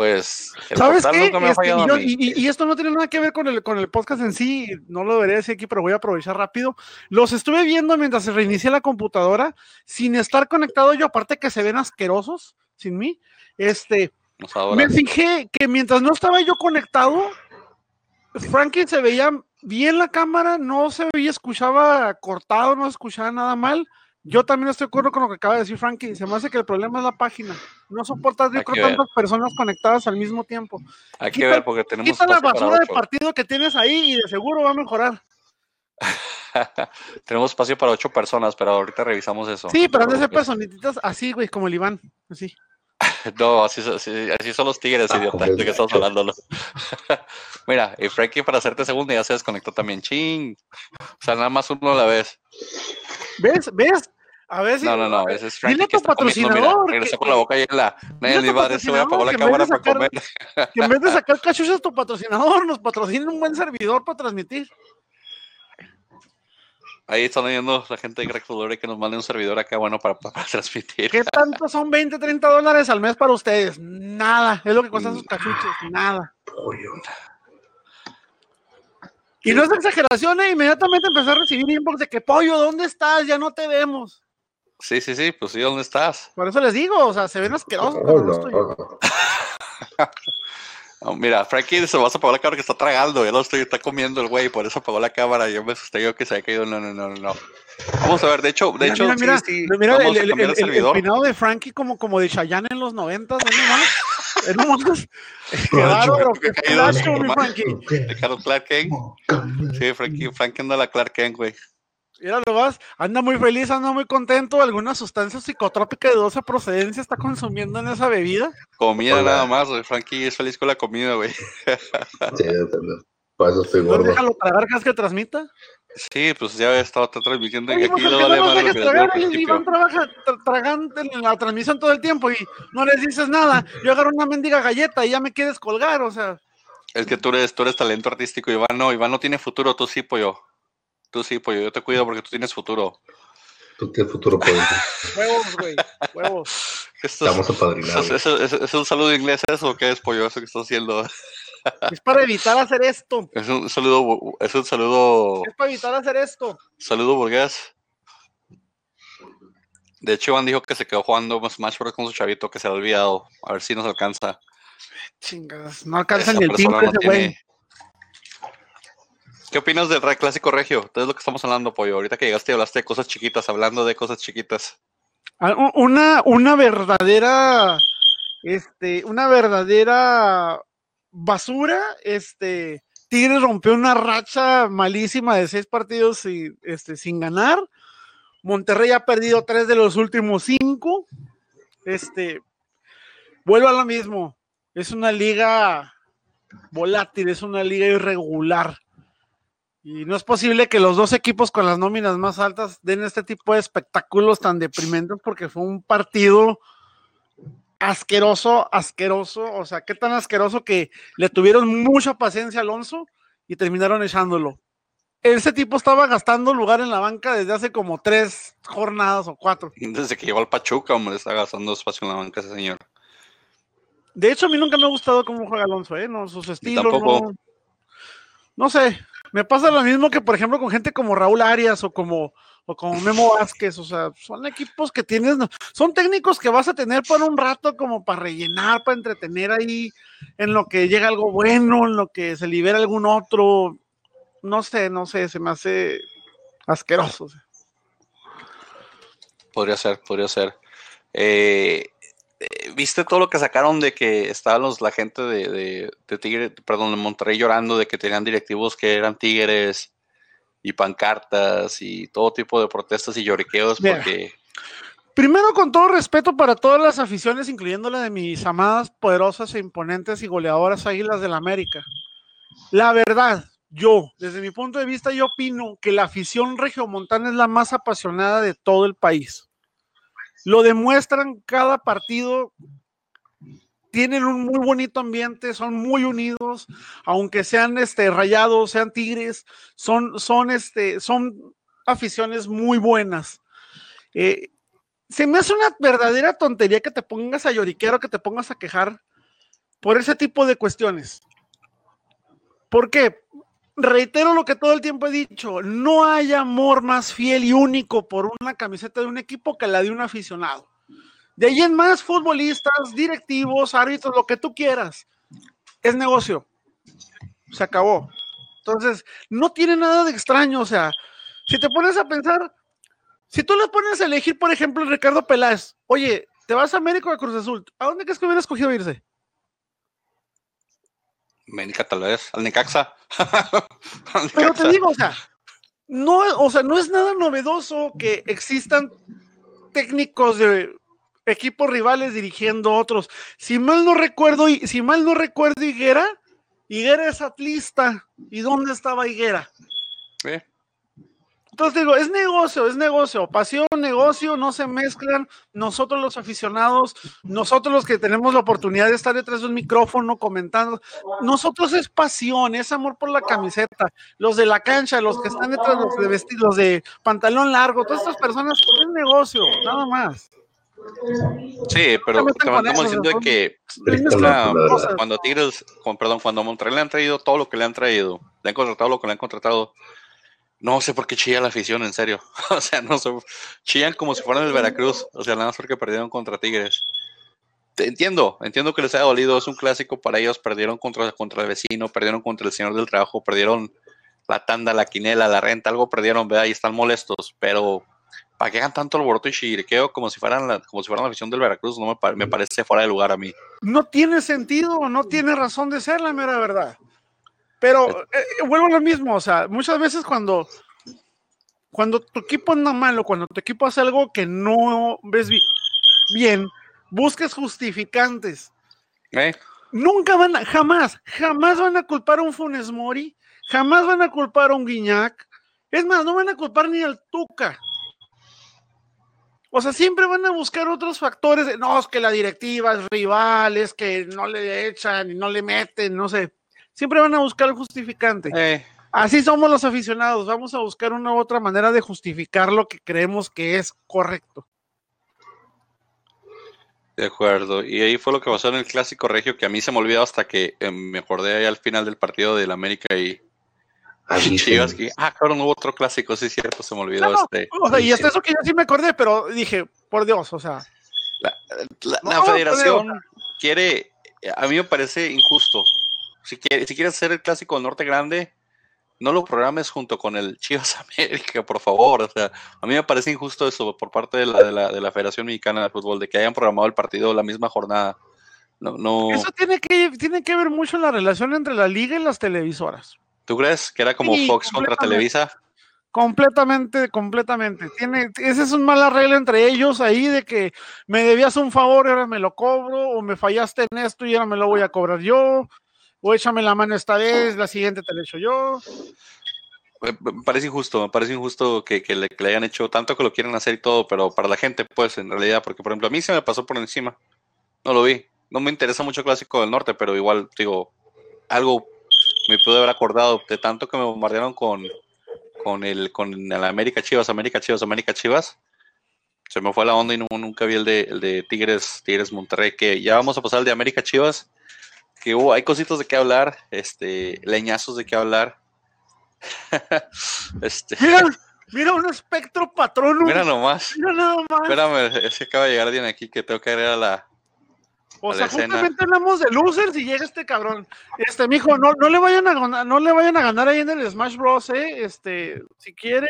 Pues. el ¿Sabes qué? nunca me ha Este, fallado a yo- mí. y, esto no tiene nada que ver con el, con el podcast en sí, no lo debería decir aquí, pero voy a aprovechar rápido. Los estuve viendo mientras se reinicia la computadora, sin estar conectado yo, aparte que se ven asquerosos sin mí. Este, me fijé que mientras no estaba yo conectado, Frankie se veía bien la cámara, no se veía, escuchaba cortado, no escuchaba nada mal. Yo también estoy de acuerdo con lo que acaba de decir Frankie. Se me hace que el problema es la página. No soportas yo creo que ver. tantas personas conectadas al mismo tiempo. Hay que quita- ver porque tenemos Quita la basura de partido que tienes ahí y de seguro va a mejorar. tenemos espacio para ocho personas, pero ahorita revisamos eso. Sí, pero han de ser personitas así, güey, como el Iván. Así. No, así, son- así, así son los tigres, Ah, idiota. ¿De qué estamos hablando? Mira, y Frankie para hacerte segunda ya se desconectó también. Ching. O sea, nada más uno a la vez. ¿Ves? ¿Ves? A ver si. No, no, no. Ese es Frankie Dile a que tu está comiendo, mira, patrocinador regresó que- con la boca llena. Nadie a ni tu va a decir, voy a apagar la cámara vez de para comer. sacar- Que en vez de sacar cachuchas tu patrocinador, nos patrocina un buen servidor para transmitir. Ahí están viendo la gente de Crack que nos mande un servidor acá bueno para, para transmitir. ¿Qué tanto son 20, 30 dólares al mes para ustedes? Nada. Es lo que cuestan sus cachuchos. Nada. Y no es exageración, ¿eh? Inmediatamente empecé a recibir inbox de que, pollo, ¿dónde estás? Ya no te vemos. Sí, sí, sí, pues sí, ¿dónde estás? Por eso les digo, o sea, se ven asquerosos. No, cuando no no, estoy. no. No, mira, Frankie se vas a apagar la cámara que está tragando, ya lo estoy, está comiendo el güey, por eso apagó la cámara, yo me asusté yo que se había caído, no, no, no, no, no. Vamos a ver, de hecho, de Mira, hecho, mira, sí, mira, sí, mira vamos el, el, cambiar el- el el- el servidor. peinado de Frankie como, como de Chayanne en los 90, ¿no bárbaro, qué que mi. Frankie. De Carlos Clark Kent. Sí, Frankie, Frankie anda la Clark Kent, güey. Mira nomás, anda muy feliz, anda muy contento. Alguna sustancia psicotrópica de dudosa procedencia está consumiendo en esa bebida. Comida Hola. nada más, güey. Frankie es feliz con la comida, güey. Sí, no, Por eso estoy No gordo. déjalo tragar que transmita. Sí, pues ya he estado transmitiendo y Oye, aquí pues, no ¿por qué vale más lo que les digo tragar? al El principio. Iván trabaja tra- tragando en la transmisión todo el tiempo y no les dices nada. Yo agarro una mendiga galleta y ya me quieres colgar, o sea. Es que tú eres, tú eres talento artístico, Iván no, Iván no tiene futuro, tú sí, pollo. Tú sí, pollo, yo te cuido porque tú tienes futuro. Tú tienes futuro pollo. Huevos, güey, huevos. ¿Qué estás- Estamos apadrinados. ¿Es, es- es- es un saludo inglés eso o qué es, pollo? Eso que estás haciendo. Es para evitar hacer esto. Es un saludo, es un saludo, Es para evitar hacer esto. saludo burgués. De hecho, Iván dijo que se quedó jugando Smash Bros. con su chavito que se ha olvidado. A ver si nos alcanza. Chingas, no alcanza ni el timbre no ese güey. tiene- ¿Qué opinas del Rey Clásico Regio? Entonces lo que estamos hablando, pollo. Ahorita que llegaste y hablaste de cosas chiquitas, hablando de cosas chiquitas. Ah, Una, una verdadera, este, una verdadera basura, este, Tigres rompió una racha malísima de seis partidos y, este, sin ganar. Monterrey ha perdido tres de los últimos cinco. Este, vuelvo a lo mismo. Es una liga volátil, es una liga irregular. Y no es posible que los dos equipos con las nóminas más altas den este tipo de espectáculos tan deprimentes porque fue un partido asqueroso, asqueroso. O sea, qué tan asqueroso que le tuvieron mucha paciencia a Alonso y terminaron echándolo. Ese tipo estaba gastando lugar en la banca desde hace como tres jornadas o cuatro. Desde que llegó al Pachuca, hombre, está gastando espacio en la banca ese señor. De hecho, a mí nunca me ha gustado cómo juega Alonso, ¿eh? No, sus estilos, no sé. Me pasa lo mismo que, por ejemplo, con gente como Raúl Arias o como, o como Memo Vázquez. O sea, son equipos que tienes, son técnicos que vas a tener por un rato como para rellenar, para entretener ahí en lo que llega algo bueno, en lo que se libera algún otro. No sé, no sé, se me hace asqueroso. Podría ser, podría ser. Eh, eh, ¿Viste todo lo que sacaron de que estaban los, la gente de, de, de Tigre, perdón, de Monterrey llorando de que tenían directivos que eran tigres y pancartas y todo tipo de protestas y lloriqueos Mira. porque Primero, con todo respeto para todas las aficiones, incluyendo la de mis amadas, poderosas e imponentes y goleadoras Águilas del América. La verdad, yo, desde mi punto de vista, yo opino que la afición regiomontana es la más apasionada de todo el país. Lo demuestran cada partido. Tienen un muy bonito ambiente, son muy unidos, aunque sean este, rayados, sean tigres, son, son, este, son aficiones muy buenas. Eh, se me hace una verdadera tontería que te pongas a lloriquear o que te pongas a quejar por ese tipo de cuestiones. ¿Por qué? Reitero lo que todo el tiempo he dicho, no hay amor más fiel y único por una camiseta de un equipo que la de un aficionado. De ahí en más, futbolistas, directivos, árbitros, lo que tú quieras, es negocio. Se acabó. Entonces, no tiene nada de extraño, o sea, si te pones a pensar, si tú le pones a elegir, por ejemplo, Ricardo Peláez, oye, te vas a América o a Cruz Azul, ¿a dónde crees que hubiera escogido irse? América tal vez, al Necaxa. Al Pero te Necaxa. digo, o sea, no, o sea, no es nada novedoso que existan técnicos de equipos rivales dirigiendo otros. Si mal no recuerdo, y- si mal no recuerdo Higuera, Higuera es atlista. ¿Y dónde estaba Higuera? Entonces digo, es negocio, es negocio, pasión, negocio, no se mezclan. Nosotros los aficionados, nosotros los que tenemos la oportunidad de estar detrás de un micrófono comentando, nosotros es pasión, es amor por la camiseta. Los de la cancha, los que están detrás, los de vestidos, de pantalón largo, todas estas personas, es negocio, nada más. Sí, pero metan estamos diciendo que la cuando Tigres, con- perdón, cuando a Monterrey le han traído todo lo que le han traído, le han contratado lo que le han contratado, no sé por qué chilla la afición, en serio. O sea, no sé, chillan como si fueran el Veracruz, o sea, nada más porque perdieron contra Tigres. Te entiendo, entiendo que les haya dolido, es un clásico para ellos, perdieron contra, contra el vecino, perdieron contra el señor del trabajo, perdieron la tanda, la quinela, la renta, algo perdieron, ¿verdad? Y están molestos, pero para que hagan tanto alboroto y chiriqueo como si fueran la, como si fueran la afición del Veracruz, no me, me parece fuera de lugar a mí. No tiene sentido, no tiene razón de ser la mera verdad. Pero eh, eh, vuelvo a lo mismo, o sea, muchas veces cuando, cuando tu equipo anda malo, cuando tu equipo hace algo que no ves bi- bien, busques justificantes. ¿Eh? Nunca van a, jamás, jamás van a culpar a un Funes Mori, jamás van a culpar a un Guiñac. Es más, no van a culpar ni al Tuca. O sea, siempre van a buscar otros factores. de, no, es que la directiva es rival, es que no le echan y no le meten, no sé. Siempre van a buscar el justificante. Eh, Así somos los aficionados. Vamos a buscar una u otra manera de justificar lo que creemos que es correcto. de acuerdo. Y ahí fue lo que pasó en el clásico regio, que a mí se me olvidó hasta que eh, me acordé ahí al final del partido del América y Chivas. Que, ah, claro, no hubo otro clásico, sí, cierto, se me olvidó No, este. o sea, y hasta eso que yo sí me acordé, pero dije, por Dios, o sea, La, la- No, la pero federación quiere, a mí me parece injusto. Si, quiere, si quieres hacer el clásico del norte grande, no lo programes junto con el Chivas América, por favor. O sea, a mí me parece injusto eso por parte de la, de la, de la Federación Mexicana de Fútbol, de que hayan programado el partido la misma jornada. No, no, Eso tiene que, tiene que ver mucho en la relación entre la liga y las televisoras. ¿Tú crees que era como Sí, Fox contra. Televisa? Completamente, completamente. Tiene, esa es una mala regla entre ellos ahí de que me debías un favor y ahora me lo cobro, o me fallaste en esto y ahora me lo voy a cobrar yo, o échame la mano esta vez, la siguiente te la echo yo. Me me parece injusto, me parece injusto que, que le, que le hayan hecho tanto que lo quieren hacer y todo, pero para la gente, pues, en realidad, porque por ejemplo, a mí se me pasó por encima. No lo vi. No me interesa mucho el Clásico del Norte, pero igual, digo, algo me pude haber acordado de tanto que me bombardearon con, con el con el América Chivas, América Chivas, América Chivas. Se me fue la onda y no- nunca vi el de, el de Tigres, Tigres Monterrey, que ya vamos a pasar al de América Chivas, que hubo, hay cositos de qué hablar, este, leñazos de qué hablar. este, Mira, mira un espectro patrón. mira nomás. Mira nada más. Espérame, es que acaba de llegar alguien aquí que tengo que agregar a la. O sea, escena. justamente hablamos de losers y llega este cabrón. Este, mijo, no, no le vayan a ganar, no le vayan a ganar ahí en el Smash Bros, eh. Este, si quiere,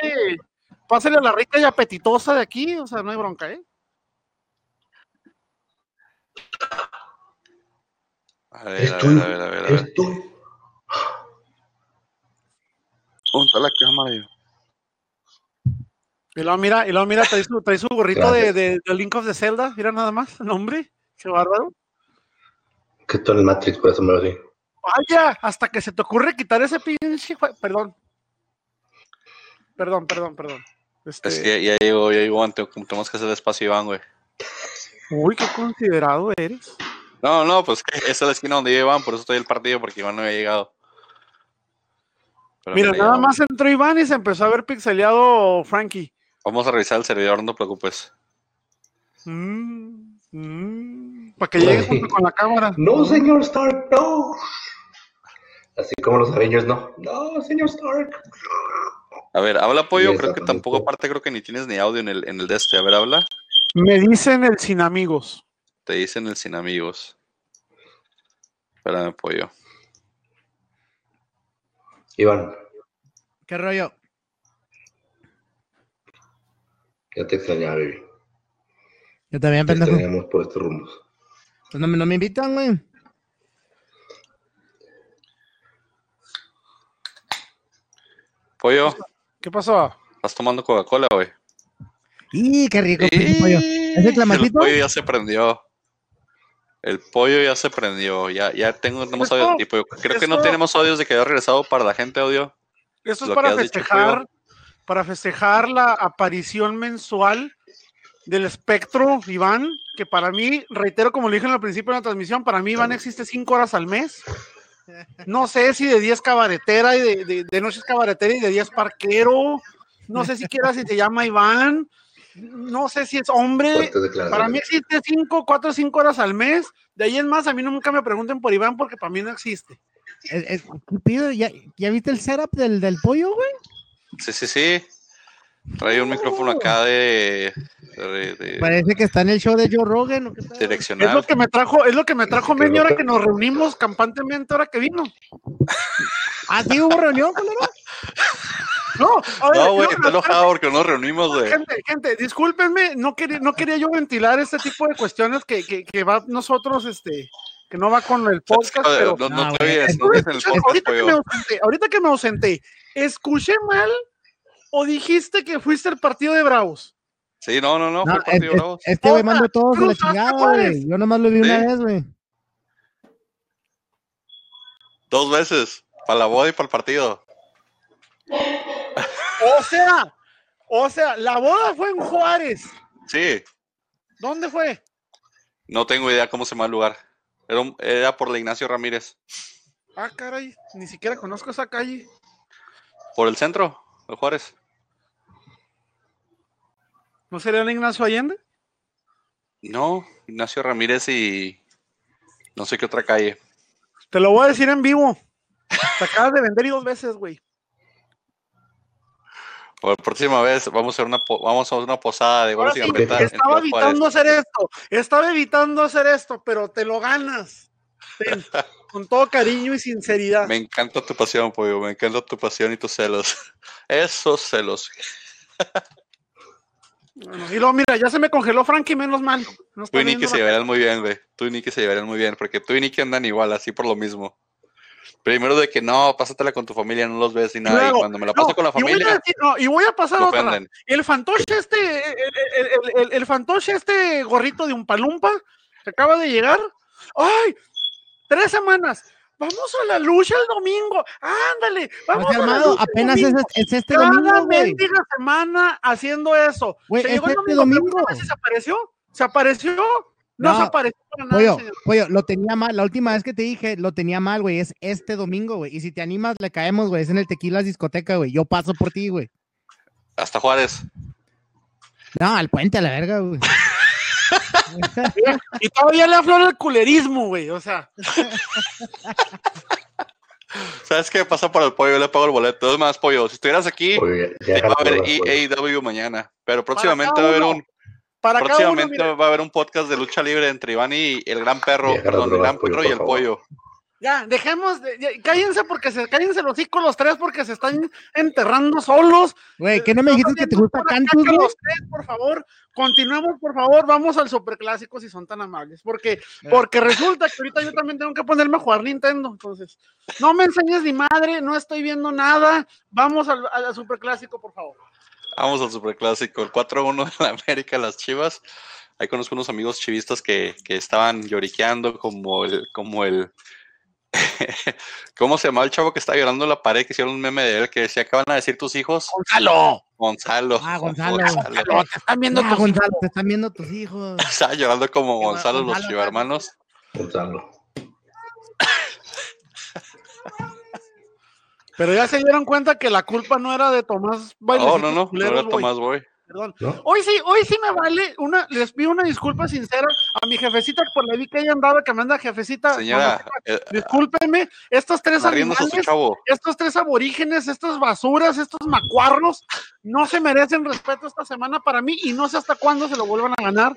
pásale a la rica y apetitosa de aquí, o sea, no hay bronca, eh. A ver, Es a ver, a ver, a ver. a ver. es tú. ¿Dónde está la cámara? yo? Y luego mira, y luego mira, trae su, trae su gorrito de, de, de Link of the Zelda, mira nada más, el hombre, qué bárbaro. Que en el Matrix, por eso me lo digo. Vaya, hasta que se te ocurre quitar ese pinche, perdón. Perdón, perdón, perdón. Este, Es que ya llegó, ya llegó antes, tenemos que hacer despacio, Iván, güey. Uy, qué considerado eres. No, no, pues esa es la esquina donde Iván, por eso estoy el partido, porque Iván no había llegado. Pero Mira, mira, nada más entró Iván y se empezó a ver pixeleado Frankie. Vamos a revisar el servidor, no te preocupes. Mm, mm. Para que llegue junto con la cámara. No, señor Stark, no. Así como los Avengers, no. No, señor Stark. A ver, habla pollo, creo que tampoco, aparte creo que ni tienes ni audio en el, en el de este. A ver, habla. Me dicen el sin amigos. Te dicen el sin amigos. Espérame, pollo. Iván, ¿Qué rollo? ya te extrañaba, baby. Yo también, Te pendejo. extrañamos por estos rumbos. Pues no, me- no me invitan, güey. Pollo, ¿Qué pasó? estás tomando Coca-Cola, güey. ¡Y qué rico, pollo! ¿Es el El pollo ya se prendió. El pollo ya se prendió. Ya, ya tengo, tenemos Esto- audio. y pollo. Creo que no tenemos audios de que haya regresado para la gente audio. Esto es Lo para dicho, festejar, para festejar la aparición mensual del espectro, Iván, que para mí, reitero como lo dije en el principio de la transmisión, para mí Iván existe cinco horas al mes. No sé si de 10 cabaretera y de, de, de noches cabaretera y de 10 parquero. No sé siquiera si se llama Iván. No sé si es hombre. Para mí existe cinco, cuatro, cinco horas al mes. De ahí en más, a mí nunca me pregunten por Iván porque para mí no existe. ¿Ya, ¿Ya viste el setup del, del pollo, güey? Sí, sí, sí. Trae un micrófono acá de, de- de- Parece que está en el show de Joe Rogan. ¿o qué pedo? Es direccional. lo que me trajo, es lo que me trajo ahora te- que nos reunimos campantemente ahora que vino. ¿Ah, sí hubo reunión, culero? No, oye, No, güey, no, está enojado porque no nos reunimos, güey. Gente, gente, discúlpenme, no quería, no quería yo ventilar este tipo de cuestiones que, que, que va nosotros, este, que no va con el podcast, pero No, no No, te güey. oyes, no oyes el podcast, ahorita, que me ausenté, ahorita que me ausenté, ¿escuché mal o dijiste que fuiste el partido de Bravos? Sí, no, no, no, fue No, el partido es- es- Bravos. este güey mandó todos a la chingada, güey. Yo nomás lo vi una vez, güey. Dos veces. Para la boda y para el partido. O sea, o sea, la boda fue en Juárez. Sí. ¿Dónde fue? No tengo idea cómo se llama el lugar. Era, un- era por la Ignacio Ramírez. Ah, caray, ni siquiera conozco esa calle. Por el centro de Juárez. ¿No sería el Ignacio Allende? No, Ignacio Ramírez y no sé qué otra calle. Te lo voy a decir en vivo. Te acabas de vender y dos veces, güey. Por la próxima vez vamos a hacer una, vamos a una posada de goles y sí, en estaba evitando hacer esto. Estaba evitando hacer esto, pero te lo ganas. Ten, con todo cariño y sinceridad. Me encanta tu pasión, pollo. Me encanta tu pasión y tus celos. Esos celos. Y luego, mira, ya se me congeló Frankie, menos mal. No Tú y Nicky se llevarían muy bien, güey. Tú y Nicky se llevarían muy bien, porque tú y Nicky andan igual, así por lo mismo. Primero de que no, pásatela con tu familia, no los ves ni nada. Luego, y cuando me la paso no, con la y voy a familia, decir- no, y voy a pasar otra. ofenden. El fantoche este, el, el, el- el- el fantoche este gorrito de un palumpa que acaba de llegar. ¡Ay! Tres semanas. Vamos a la lucha el domingo. Ándale, vamos a la lucha el apenas es, domingo. es este Cada domingo, mendiga semana haciendo eso. Se es llegó el este domingo, domingo. se apareció. ¿Se apareció? No, No, se apareció para nada, Pollo, señor. pollo, lo tenía mal. La última vez que te dije, lo tenía mal, güey. Es este domingo, güey. Y si te animas, le caemos, güey. Es en el Tequilas Discoteca, güey. Yo paso por ti, güey. hasta Juárez. No, al puente a la verga, güey. Y todavía le aflora el culerismo, güey. O sea, ¿Sabes qué pasa por el pollo? Yo le pago el boleto. Es más, pollo, si estuvieras aquí, Oye, va a haber. EAW mañana. Pero próximamente va a haber un para cada uno, próximamente va a haber un podcast de lucha libre entre Iván y el gran perro, perdón, el gran pollo, perro y el pollo. Ya, dejemos, de- ya, cállense porque se, cállense los hijos los tres porque se están enterrando solos. Güey, ¿qué no me dijiste que te gusta Cantus, que güey? Los tres, por favor, continuemos, por favor, vamos al superclásico si son tan amables, porque, porque resulta que ahorita yo también tengo que ponerme a jugar Nintendo, entonces, no me enseñes ni madre, no estoy viendo nada, vamos al, al superclásico, por favor. Vamos al superclásico, el 4-1 de la América, las Chivas. Ahí conozco unos amigos chivistas que, que estaban lloriqueando como el, como el, ¿cómo se llamaba el chavo que estaba llorando en la pared? Que hicieron un meme de él que decía, ¿qué van a decir tus hijos? Gonzalo, Gonzalo. Ah, Gonzalo. Gonzalo, te están viendo Ah, tus Gonzalo, te están viendo tus hijos. Estaba llorando como Qué Gonzalo, los Gonzalo, chivarmanos. Gonzalo. Pero ya se dieron cuenta que la culpa no era de Tomás Oh, no, no, no Culeros, era. Tomás Boy. Perdón. ¿no? Hoy sí, hoy sí me vale una, les pido una disculpa sincera a mi jefecita por la vi que ella andaba que me anda jefecita. Señora, eh, discúlpeme, estos tres animales, estos tres aborígenes, estas basuras, estos macuarros, no se merecen respeto esta semana para mí y no sé hasta cuándo se lo vuelvan a ganar.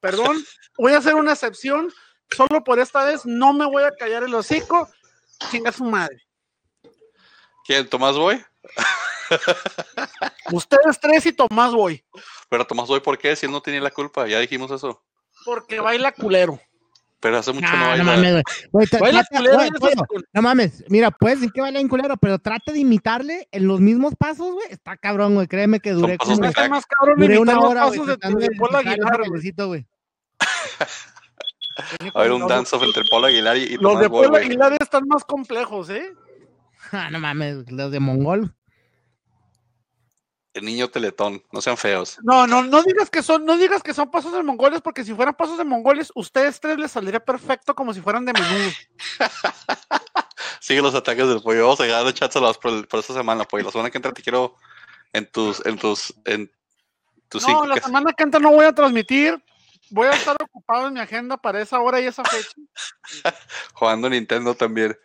Perdón, voy a hacer una excepción, solo por esta vez no me voy a callar el hocico, chinga su madre. ¿Quién? ¿Tomás Boy? Ustedes tres y Tomás voy, Pero Tomás Boy, ¿por qué? Si él no tiene la culpa, ya dijimos eso. porque baila culero. Pero hace mucho no baila. no mames, güey. Güey, tra- Baila trata- culero no mames, mira, puedes decir que baila en culero, pero trata de imitarle en los mismos pasos, güey. Está cabrón, güey. Créeme que duré pasos como- Está más cabrón duré una los hora, güey, pasos de, tratando de de Paul imitar ese Aguilar, güey. A ver, un dance-off entre Paul Aguilar y, y Los de Boy, Paul güey. Aguilar están más complejos, ¿eh? Ah, no mames, los de Mongol. El niño teletón, no sean feos. No, no, no digas que son, no digas que son pasos de mongoles, porque si fueran pasos de mongoles, ustedes tres les saldría perfecto como si fueran de menudo. Sigue los ataques del pollo. Vamos a llegar de chatsalas por, el- por esta semana, pollo. La semana que entra te quiero en tus, en tus, en tus No, cinco. la que- semana que entra no voy a transmitir. Voy a estar ocupado en mi agenda para esa hora y esa fecha. jugando Nintendo también.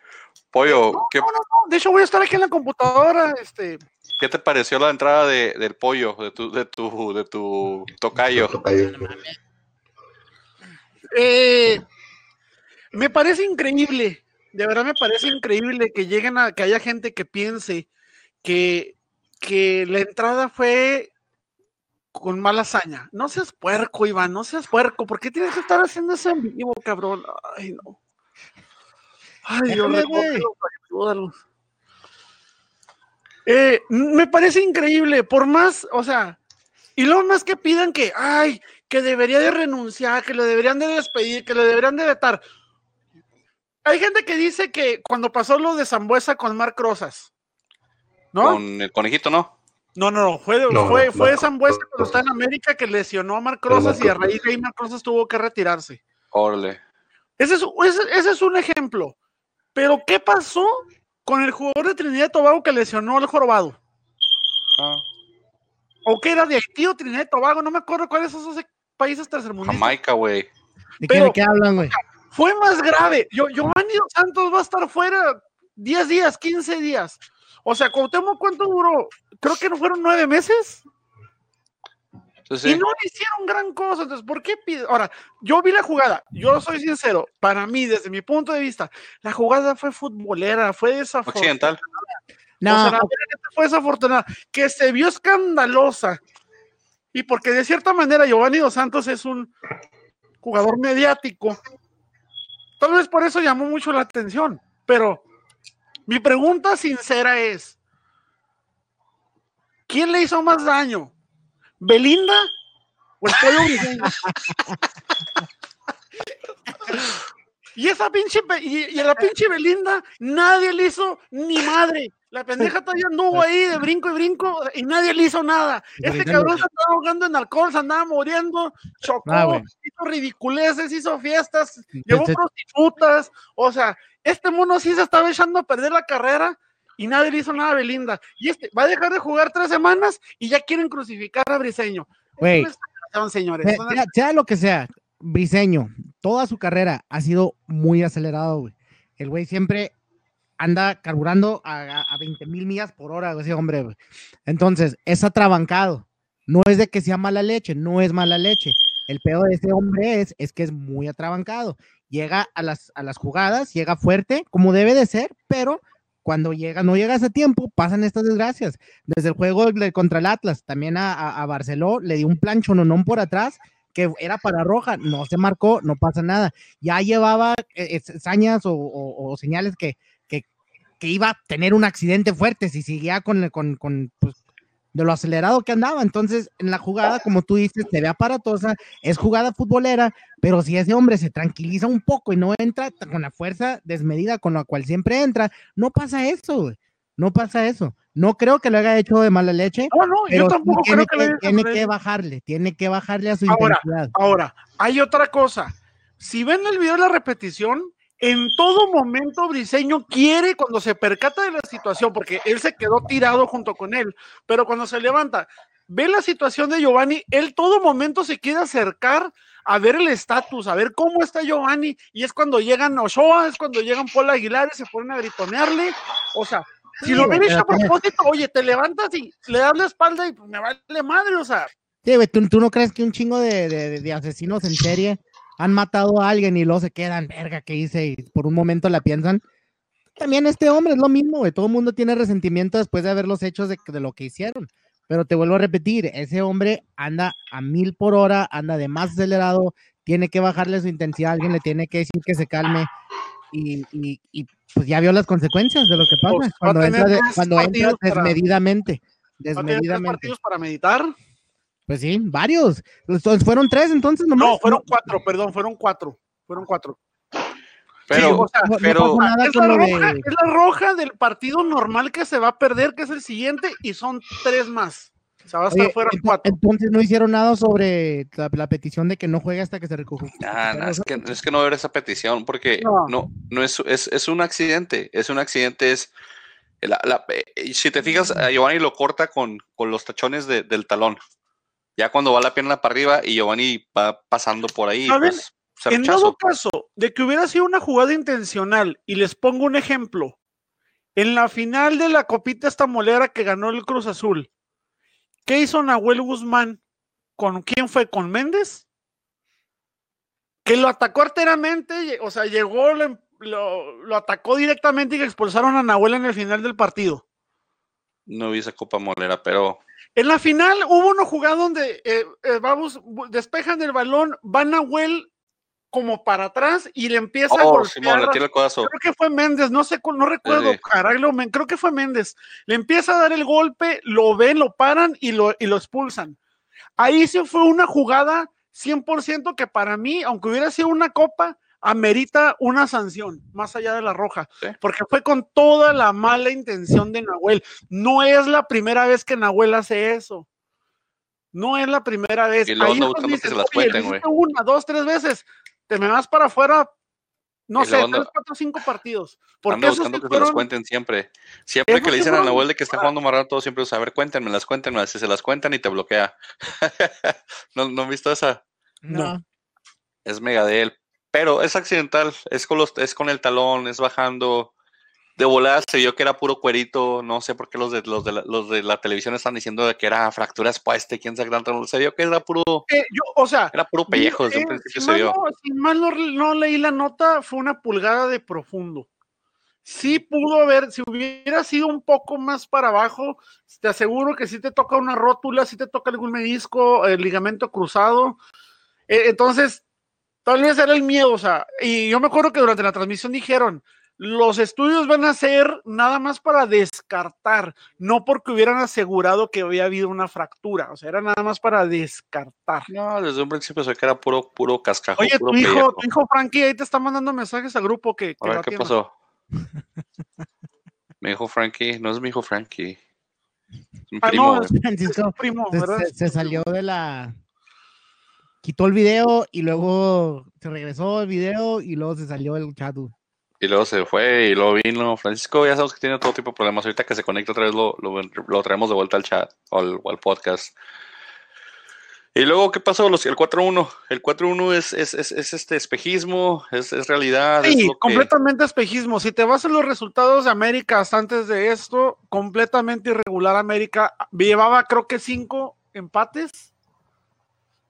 Pollo, ¿qué, No, de hecho, voy a estar aquí en la computadora. Este, qué te pareció la entrada de, del pollo, de tu, de tu, de tu tocayo? Tocayo. eh, me parece increíble, de verdad me parece increíble que lleguen a que haya gente que piense que, que la entrada fue con mala hazaña. No seas puerco, Iván, no seas puerco. ¿Por qué tienes que estar haciendo eso en vivo, cabrón? Ay, no. Ay, Dios, ayúdalo. Eh, me parece increíble, por más, o sea, y luego más que pidan que, ay, que debería de renunciar, que lo deberían de despedir, que lo deberían de vetar. Hay gente que dice que cuando pasó lo de Zambuesa con Marc Rosas, ¿no? Con el conejito, ¿no? No, no, no, fue, No, fue, no, fue no, Zambuesa no, cuando no. está en América que lesionó a Marc Rosas y a raíz de ahí Marc Rosas tuvo que retirarse. Órale. Ese es, ese, ese es un ejemplo. Pero, ¿qué pasó con el jugador de Trinidad y Tobago que lesionó al jorobado? Ah, ¿O que era de Haití o Trinidad y Tobago? No me acuerdo cuáles son esos países tercermundistas. Jamaica, güey. ¿De qué, de qué hablan, güey? Fue más grave. Yo, Giovanni Santos va a estar fuera 10 días, 15 días. O sea, Cuauhtémoc, ¿cuánto duró? Creo que no fueron nueve meses. Y no le hicieron gran cosa. Entonces, ¿por qué pide? Ahora, yo vi la jugada. Yo soy sincero. Para mí, desde mi punto de vista, la jugada fue futbolera, fue desafortunada. Occidental. No, O sea, fue desafortunada. Que se vio escandalosa. Y porque de cierta manera Giovanni Dos Santos es un jugador mediático. Tal vez por eso llamó mucho la atención. Pero mi pregunta sincera es: ¿quién le hizo más daño? ¿Belinda o el pollo briseño? Y esa pinche, y, y a la pinche Belinda, nadie le hizo ni madre. La pendeja todavía anduvo ahí de brinco y brinco y nadie le hizo nada. Este cabrón se estaba ahogando en alcohol, se andaba muriendo, chocó, Ah, hizo ridiculeces, hizo fiestas, llevó prostitutas. O sea, este mono sí se estaba echando a perder la carrera y nadie le hizo nada a Belinda. Y este va a dejar de jugar tres semanas y ya quieren crucificar a Briseño. Güey. Señores. Sea, lo que sea, Briseño, toda su carrera ha sido muy acelerado, güey. El güey siempre anda carburando a, a, a 20 mil millas por hora, ese hombre, güey. Entonces, es atrabancado. No es de que sea mala leche, no es mala leche. El peor de ese hombre es, es que es muy atrabancado. Llega a las, a las jugadas, llega fuerte, como debe de ser, pero cuando llega, no llegas a tiempo, pasan estas desgracias. Desde el juego contra el Atlas, también a, a, Barceló le dio un plancho nonón por atrás que era para roja, no se marcó, no pasa nada. Ya llevaba eh, eh, sañas o, o- señales que, que, que iba a tener un accidente fuerte si seguía con, con, con, pues, de lo acelerado que andaba. Entonces, en la jugada, como tú dices, se ve aparatosa, es jugada futbolera, pero si ese hombre se tranquiliza un poco y no entra con la fuerza desmedida con la cual siempre entra, no pasa eso, güey. No pasa eso. No creo que lo haya hecho de mala leche, No, no, pero yo tampoco tiene, creo que, tiene que bajarle, tiene que bajarle a su Ahora, intensidad. Ahora, hay otra cosa. Si ven el video de la repetición, en todo momento Briseño quiere, cuando se percata de la situación, porque él se quedó tirado junto con él, pero cuando se levanta, ve la situación de Giovanni, él todo momento se quiere acercar a ver el estatus, a ver cómo está Giovanni, y es cuando llegan Ochoa, es cuando llegan Paul Aguilar y se ponen a gritonearle, o sea, si lo ven hecho a propósito, oye, te levantas y le das la espalda y pues, me vale madre, o sea. Sí, ¿tú, ¿tú, no crees que un chingo de, de, de, asesinos en serie han matado a alguien y luego se quedan, verga, ¿qué hice? Y por un momento la piensan. También este hombre es lo mismo, güey. Todo el mundo tiene resentimiento después de haber los hechos de, de lo que hicieron. Pero te vuelvo a repetir, ese hombre anda a mil por hora, anda de más acelerado, tiene que bajarle su intensidad, alguien le tiene que decir que se calme. Y, y, y pues ya vio las consecuencias de lo que pasa Pues, va a cuando, entra, de- cuando entra desmedidamente. ¿Va a tener tres Desmedidamente. partidos para meditar? Pues sí, varios. Entonces, fueron tres entonces nomás. No, fueron cuatro, perdón, fueron cuatro. Fueron cuatro. Pero, Sí, o sea, No- no pero- pasó nada Es la, roja, de- es la roja del partido normal que se va a perder, que es el siguiente, y son tres más. O sea, va a estar Oye, fuera ent- cuatro. Entonces no hicieron nada sobre la, la petición de que no juegue hasta que se recupere. Ah, no, es, que, es que no ver esa petición porque No. no, no, es, es, es un accidente, es un accidente, es la- la- eh, si te fijas, a Giovanni lo corta con, con los tachones de- del talón. Ya cuando va la pierna para arriba y Giovanni va pasando por ahí, pues se En rechazo. dado caso de que hubiera sido una jugada intencional, y les pongo un ejemplo, en la final de la copita esta molera que ganó el Cruz Azul, ¿qué hizo Nahuel Guzmán? ¿Con quién fue? ¿Con Méndez? Que lo atacó arteramente, o sea, llegó, lo, em- lo- lo atacó directamente y que expulsaron a Nahuel en el final del partido. No vi esa Copa Molera, pero En la final hubo una jugada donde eh, eh, vamos, despejan el balón, va Nahuel como para atrás y le empieza a oh, golpear. Simón, le tira el codazo. Creo que fue Méndez, no sé, no recuerdo, sí. creo que fue Méndez. Le empieza a dar el golpe, lo ven, lo paran y lo, y lo expulsan. Ahí sí fue una jugada 100% que para mí, aunque hubiera sido una copa, amerita una sanción, más allá de la roja, Sí. porque fue con toda la mala intención de Nahuel. No es la primera vez que Nahuel hace eso. No es la primera vez. Y luego Ahí anda es buscando donde que se dices, las "Oye, lo cuenten, güey". hiciste Una, dos, tres veces. Te me vas para afuera, no Y sé, tres, cuatro, cinco partidos. Porque buscando que se las cuenten siempre. Siempre que le dicen a Nahuel de que está jugando más rato, siempre usa, a ver, cuéntenmelas, cuéntenmelas. Si se las cuentan y te bloquea. ¿No, ¿No han visto esa? No. es mega de él, pero es accidental, es con, los, es con el talón, es bajando. De volada se vio que era puro cuerito, no sé por qué los de, los de, la, los de la televisión están diciendo de que era fractura expuesta y quién sabe tanto. Se vio que era puro, Eh, yo, o sea, era puro pellejo desde un eh, principio si se mal vio. no- si mal no, no leí la nota, fue una pulgada de profundo. Sí pudo haber, si hubiera sido un poco más para abajo, te aseguro que sí te toca una rótula, sí te toca algún menisco, el ligamento cruzado. Eh, entonces, tal vez era el miedo, o sea, y yo me acuerdo que durante la transmisión dijeron, los estudios van a ser nada más para descartar, no porque hubieran asegurado que había habido una fractura, o sea, era nada más para descartar. No, desde un principio se que era puro, puro cascajo. Oye, puro tu hijo, pellejo. tu hijo Frankie ahí te está mandando mensajes al grupo que, que A ver lo qué pasó. Mi hijo Frankie, no es mi hijo Frankie. Es mi Ah, primo, no, es, es Francisco tu primo, ¿verdad? se- se salió de la. Quitó el video y luego se regresó el video y luego se salió el chat. Y luego se fue y luego vino. Francisco, ya sabes que tiene todo tipo de problemas. Ahorita que se conecta otra vez lo, lo, lo traemos de vuelta al chat o al, o al podcast. Y luego, ¿qué pasó? Los, el 4-1. El 4-1 es, es, es, es este espejismo, es, es realidad. es Sí, que- completamente espejismo. Si te vas a los resultados de América hasta antes de esto, completamente irregular América. Llevaba creo que cinco empates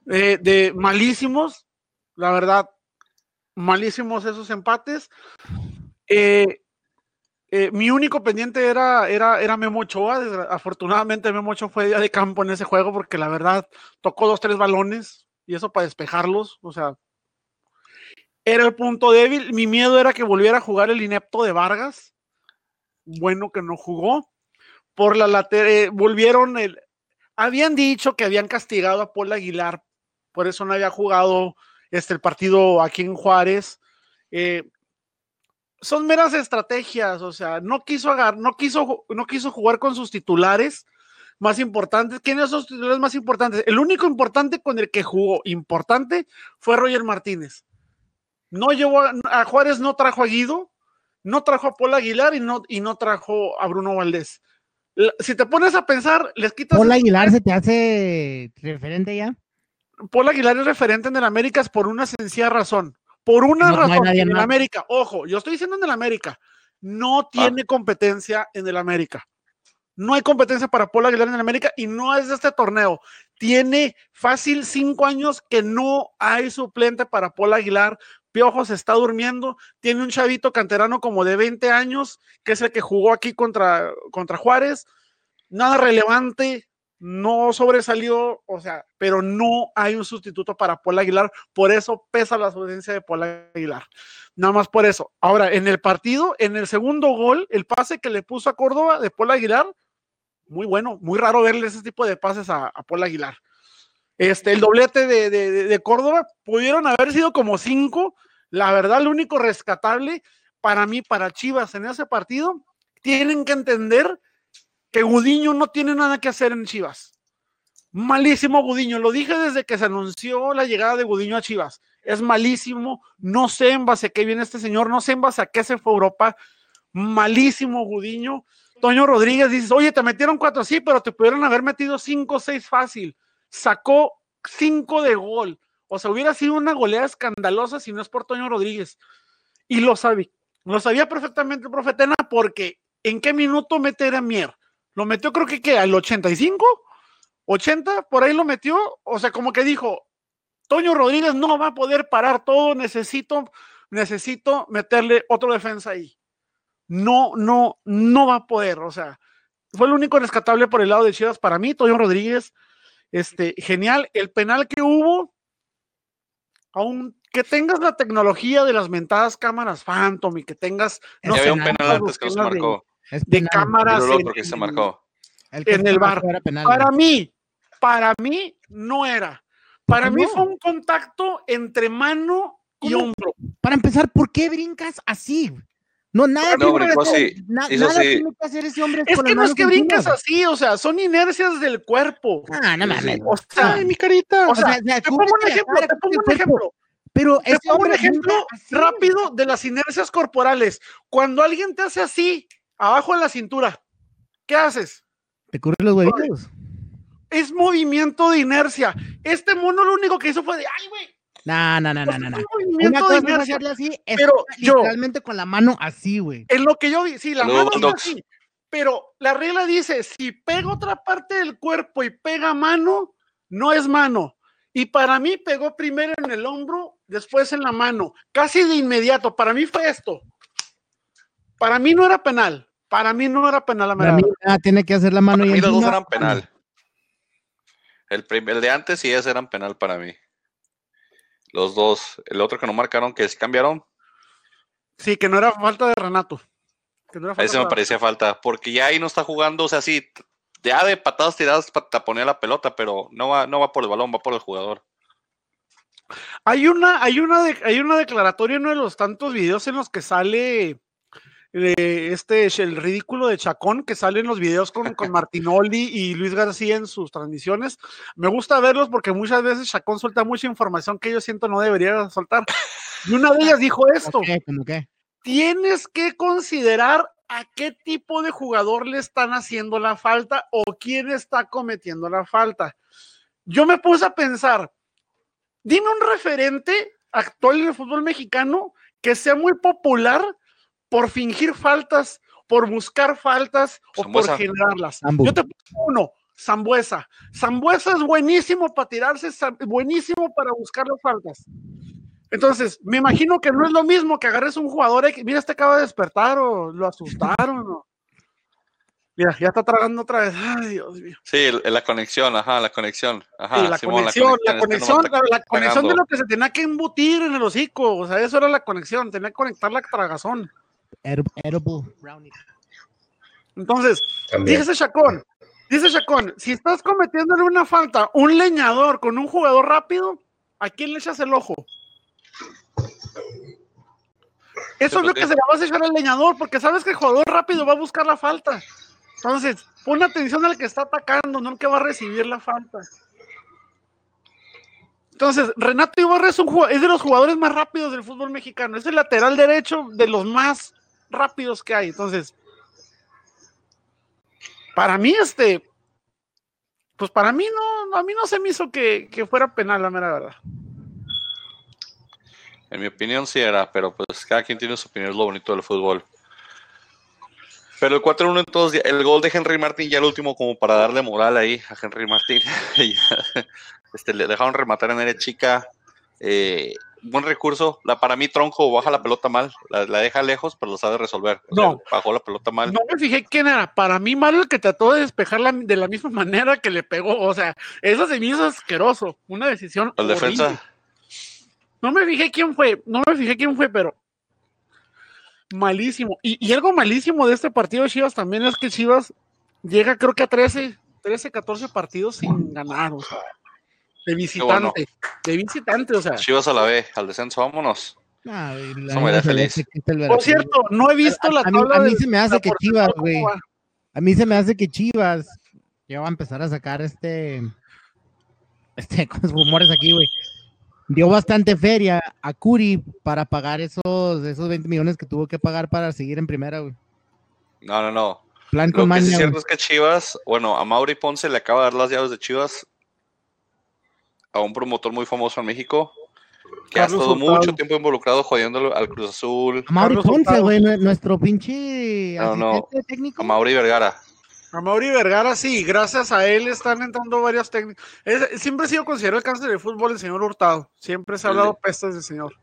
eh, de malísimos, la verdad, malísimos esos empates. Eh, eh, mi único pendiente era, era, Memo Ochoa. Afortunadamente Memo Ochoa fue día de campo en ese juego porque la verdad tocó dos, tres balones y eso para despejarlos. O sea, era el punto débil. Mi miedo era que volviera a jugar el inepto de Vargas. Bueno que no jugó. Por la lateral, volvieron el. Habían dicho que habían castigado a Paul Aguilar, por eso no había jugado este, el partido aquí en Juárez. Eh, son meras estrategias, o sea, no quiso agarrar, no quiso, no quiso jugar con sus titulares más importantes. ¿Quiénes son sus titulares más importantes? El único importante con el que jugó importante fue Roger Martínez. No llevó a, Juárez, no trajo a Guido, no trajo a Paul Aguilar y no, y no trajo a Bruno Valdés. Si te pones a pensar, les quitas. Paul Aguilar se te hace referente ya. Paul Aguilar es referente en el América es por una sencilla razón. Por una No, no hay razón. nadie en el. América, ojo, yo estoy diciendo en el América, no tiene competencia en el América. No hay competencia para Paul Aguilar en el América y no es de este torneo. Tiene fácil cinco años que no hay suplente para Paul Aguilar. Piojo se está durmiendo. Tiene un chavito canterano como de 20 años, que es el que jugó aquí contra, contra Juárez. Nada relevante, no sobresalió, o sea, pero no hay un sustituto para Paul Aguilar. Por eso pesa la ausencia de Paul Aguilar. Nada más por eso. Ahora, en el partido, en el segundo gol, el pase que le puso a Córdoba de Paul Aguilar, muy bueno, muy raro verle ese tipo de pases a, Paul Aguilar. Este, el doblete de, de- de- de Córdoba pudieron haber sido como cinco. La verdad, lo único rescatable para mí, para Chivas en ese partido, tienen que entender Gudiño no tiene nada que hacer en Chivas. Malísimo Gudiño, lo dije desde que se anunció la llegada de Gudiño a Chivas. Es malísimo, no sé en base a qué viene este señor, no sé en base a qué se fue a Europa. Malísimo Gudiño. Toño Rodríguez dice, oye, te metieron cuatro, sí, pero te pudieron haber metido cinco o seis fácil. Sacó cinco de gol. O sea, hubiera sido una goleada escandalosa si no es por Toño Rodríguez. Y lo sabía, lo sabía perfectamente el profetena porque ¿en qué minuto meter a Mier? Lo metió creo que, ¿qué? al 85, 80, por ahí lo metió. O sea, como que dijo, Toño Rodríguez no va a poder parar todo, necesito, necesito meterle otro defensa ahí. No, no, no va a poder. O sea, fue el único rescatable por el lado de Chivas para mí, Toño Rodríguez. Este, genial. El penal que hubo, aunque tengas la tecnología de las mentadas cámaras Phantom y que tengas Ya había un penal, antes que no de- marcó. Es de penal. cámaras Pero el en- que se marcó. El que en se el bar. era penal, Para mí, para mí no era. Para mí no? fue un contacto entre mano y hombro. Para empezar, ¿por qué brincas así? No, nada, No, tiene, brincó que hacer- así, na- nada así. tiene que hacer ese hombre. Es que no es que güey. así, o sea, son inercias del cuerpo. Ah, no mames. O sea, Ay, mi carita. o sea, o sea, te pongo un ejemplo, te pongo un ejemplo. Pero Te pongo un ejemplo rápido de las inercias corporales. Cuando alguien te hace así, abajo en la cintura, ¿qué haces? Te cubres los huevitos. Es movimiento de inercia. Este mono lo único que hizo fue de, ay, güey. No, no, no, no, no. no. es un Una movimiento de es inercia. así, es Pero yo- literalmente con la mano así, güey. En lo que yo vi, sí, la mano es así, pero la regla dice, si pega otra parte del cuerpo y pega mano, no es mano. Y para mí pegó primero en el hombro, después en la mano, casi de inmediato. Para mí fue esto. Para mí no era penal. Para mí no era penal la Para mí, ah, tiene que hacer la mano Para y mí los dos eran penal. El, el de antes y ese eran penal para mí. Los dos. El otro que no marcaron, que sí cambiaron, Sí, que no era falta de Renato. Que no era ese me para- parecía falta. Porque ya ahí no está jugando, o sea, sí, ya de patadas tiradas para taponear la pelota, pero no va, no va por el balón, va por el jugador. Hay una, hay una, de- hay una declaratoria en uno de los tantos videos en los que sale este el ridículo de Chacón que sale en los videos con, con Martinoli y Luis García en sus transmisiones. Me gusta verlos porque muchas veces Chacón suelta mucha información que yo siento no debería soltar. Y una de ellas dijo esto: ¿Cómo qué? ¿Cómo qué? tienes que considerar a qué tipo de jugador le están haciendo la falta o quién está cometiendo la falta. Yo me puse a pensar, dime un referente actual en el fútbol mexicano que sea muy popular por fingir faltas, por buscar faltas o por generarlas. Yo te pongo uno, Zambuesa. Zambuesa es buenísimo para tirarse, buenísimo para buscar las faltas. Entonces, me imagino que no es lo mismo que agarres un jugador, mira, este acaba de despertar o lo asustaron. o- Mira, ya está tragando otra vez. Ay, Dios mío. Sí, la conexión, ajá, la conexión. Ajá, Sí, la, Simón, conexión, la este conexión, la, la conexión de lo que se tenía que embutir en el hocico. O sea, eso era la conexión, tenía que conectar la tragazón. Ed- Edible brownie. Entonces, También. dice Chacón, dice Chacón, si estás cometiéndole una falta, un leñador con un jugador rápido, ¿a quién le echas el ojo? Eso es lo que se le vas a echar al leñador, porque sabes que el jugador rápido va a buscar la falta. Entonces, pon atención al que está atacando, no al que va a recibir la falta. Entonces, Renato Ibarra es, un, es de los jugadores más rápidos del fútbol mexicano. Es el lateral derecho de los más rápidos que hay. Entonces, para mí, este, pues para mí no, a mí no se me hizo que, que fuera penal, la mera verdad. En mi opinión sí era, pero pues cada quien tiene su opinión, es lo bonito del fútbol. Pero el 4-1 entonces, el gol de Henry Martin ya el último como para darle moral ahí a Henry Martin. este, le dejaron rematar en área chica. Eh, buen recurso. La, para mí Tronco baja la pelota mal, la, la deja lejos, pero lo sabe resolver. O No. sea, bajó la pelota mal. No me fijé quién era. Para mí, mal el que trató de despejarla de la misma manera que le pegó. O sea, eso se me hizo asqueroso. Una decisión. El defensa. No me fijé quién fue. No me fijé quién fue, pero. Malísimo. Y, y algo malísimo de este partido de Chivas también es que Chivas llega, creo que a 13, 13, 14 partidos sin ganar. O sea, de bueno. visitante. De visitante, o sea. Chivas a la B, al descenso, vámonos. Ah, la Eso me da feliz. Por cierto, no he visto la A mí- tabla a mí se me hace que Chivas, ¿cómo güey. A mí se me hace que Chivas ya va a empezar a sacar este, este con los rumores aquí, güey. Dio bastante feria a Curi para pagar esos, esos 20 millones que tuvo que pagar para seguir en primera, güey. No, no, no. Plan Lo con que sí es cierto es que Chivas, bueno, a Mauri Ponce le acaba de dar las llaves de Chivas a un promotor muy famoso en México que Carlos ha estado Hurtado. mucho tiempo involucrado jodiendo al Cruz Azul, A Mauri Carlos Ponce, güey, nue- nuestro pinche No, no. técnico. a Mauri Vergara. A Mauri Vergara, sí, gracias a él están entrando varios técnicos. Es- siempre ha sido considerado el cáncer del fútbol el señor Hurtado. Siempre se ha hablado pestes del señor.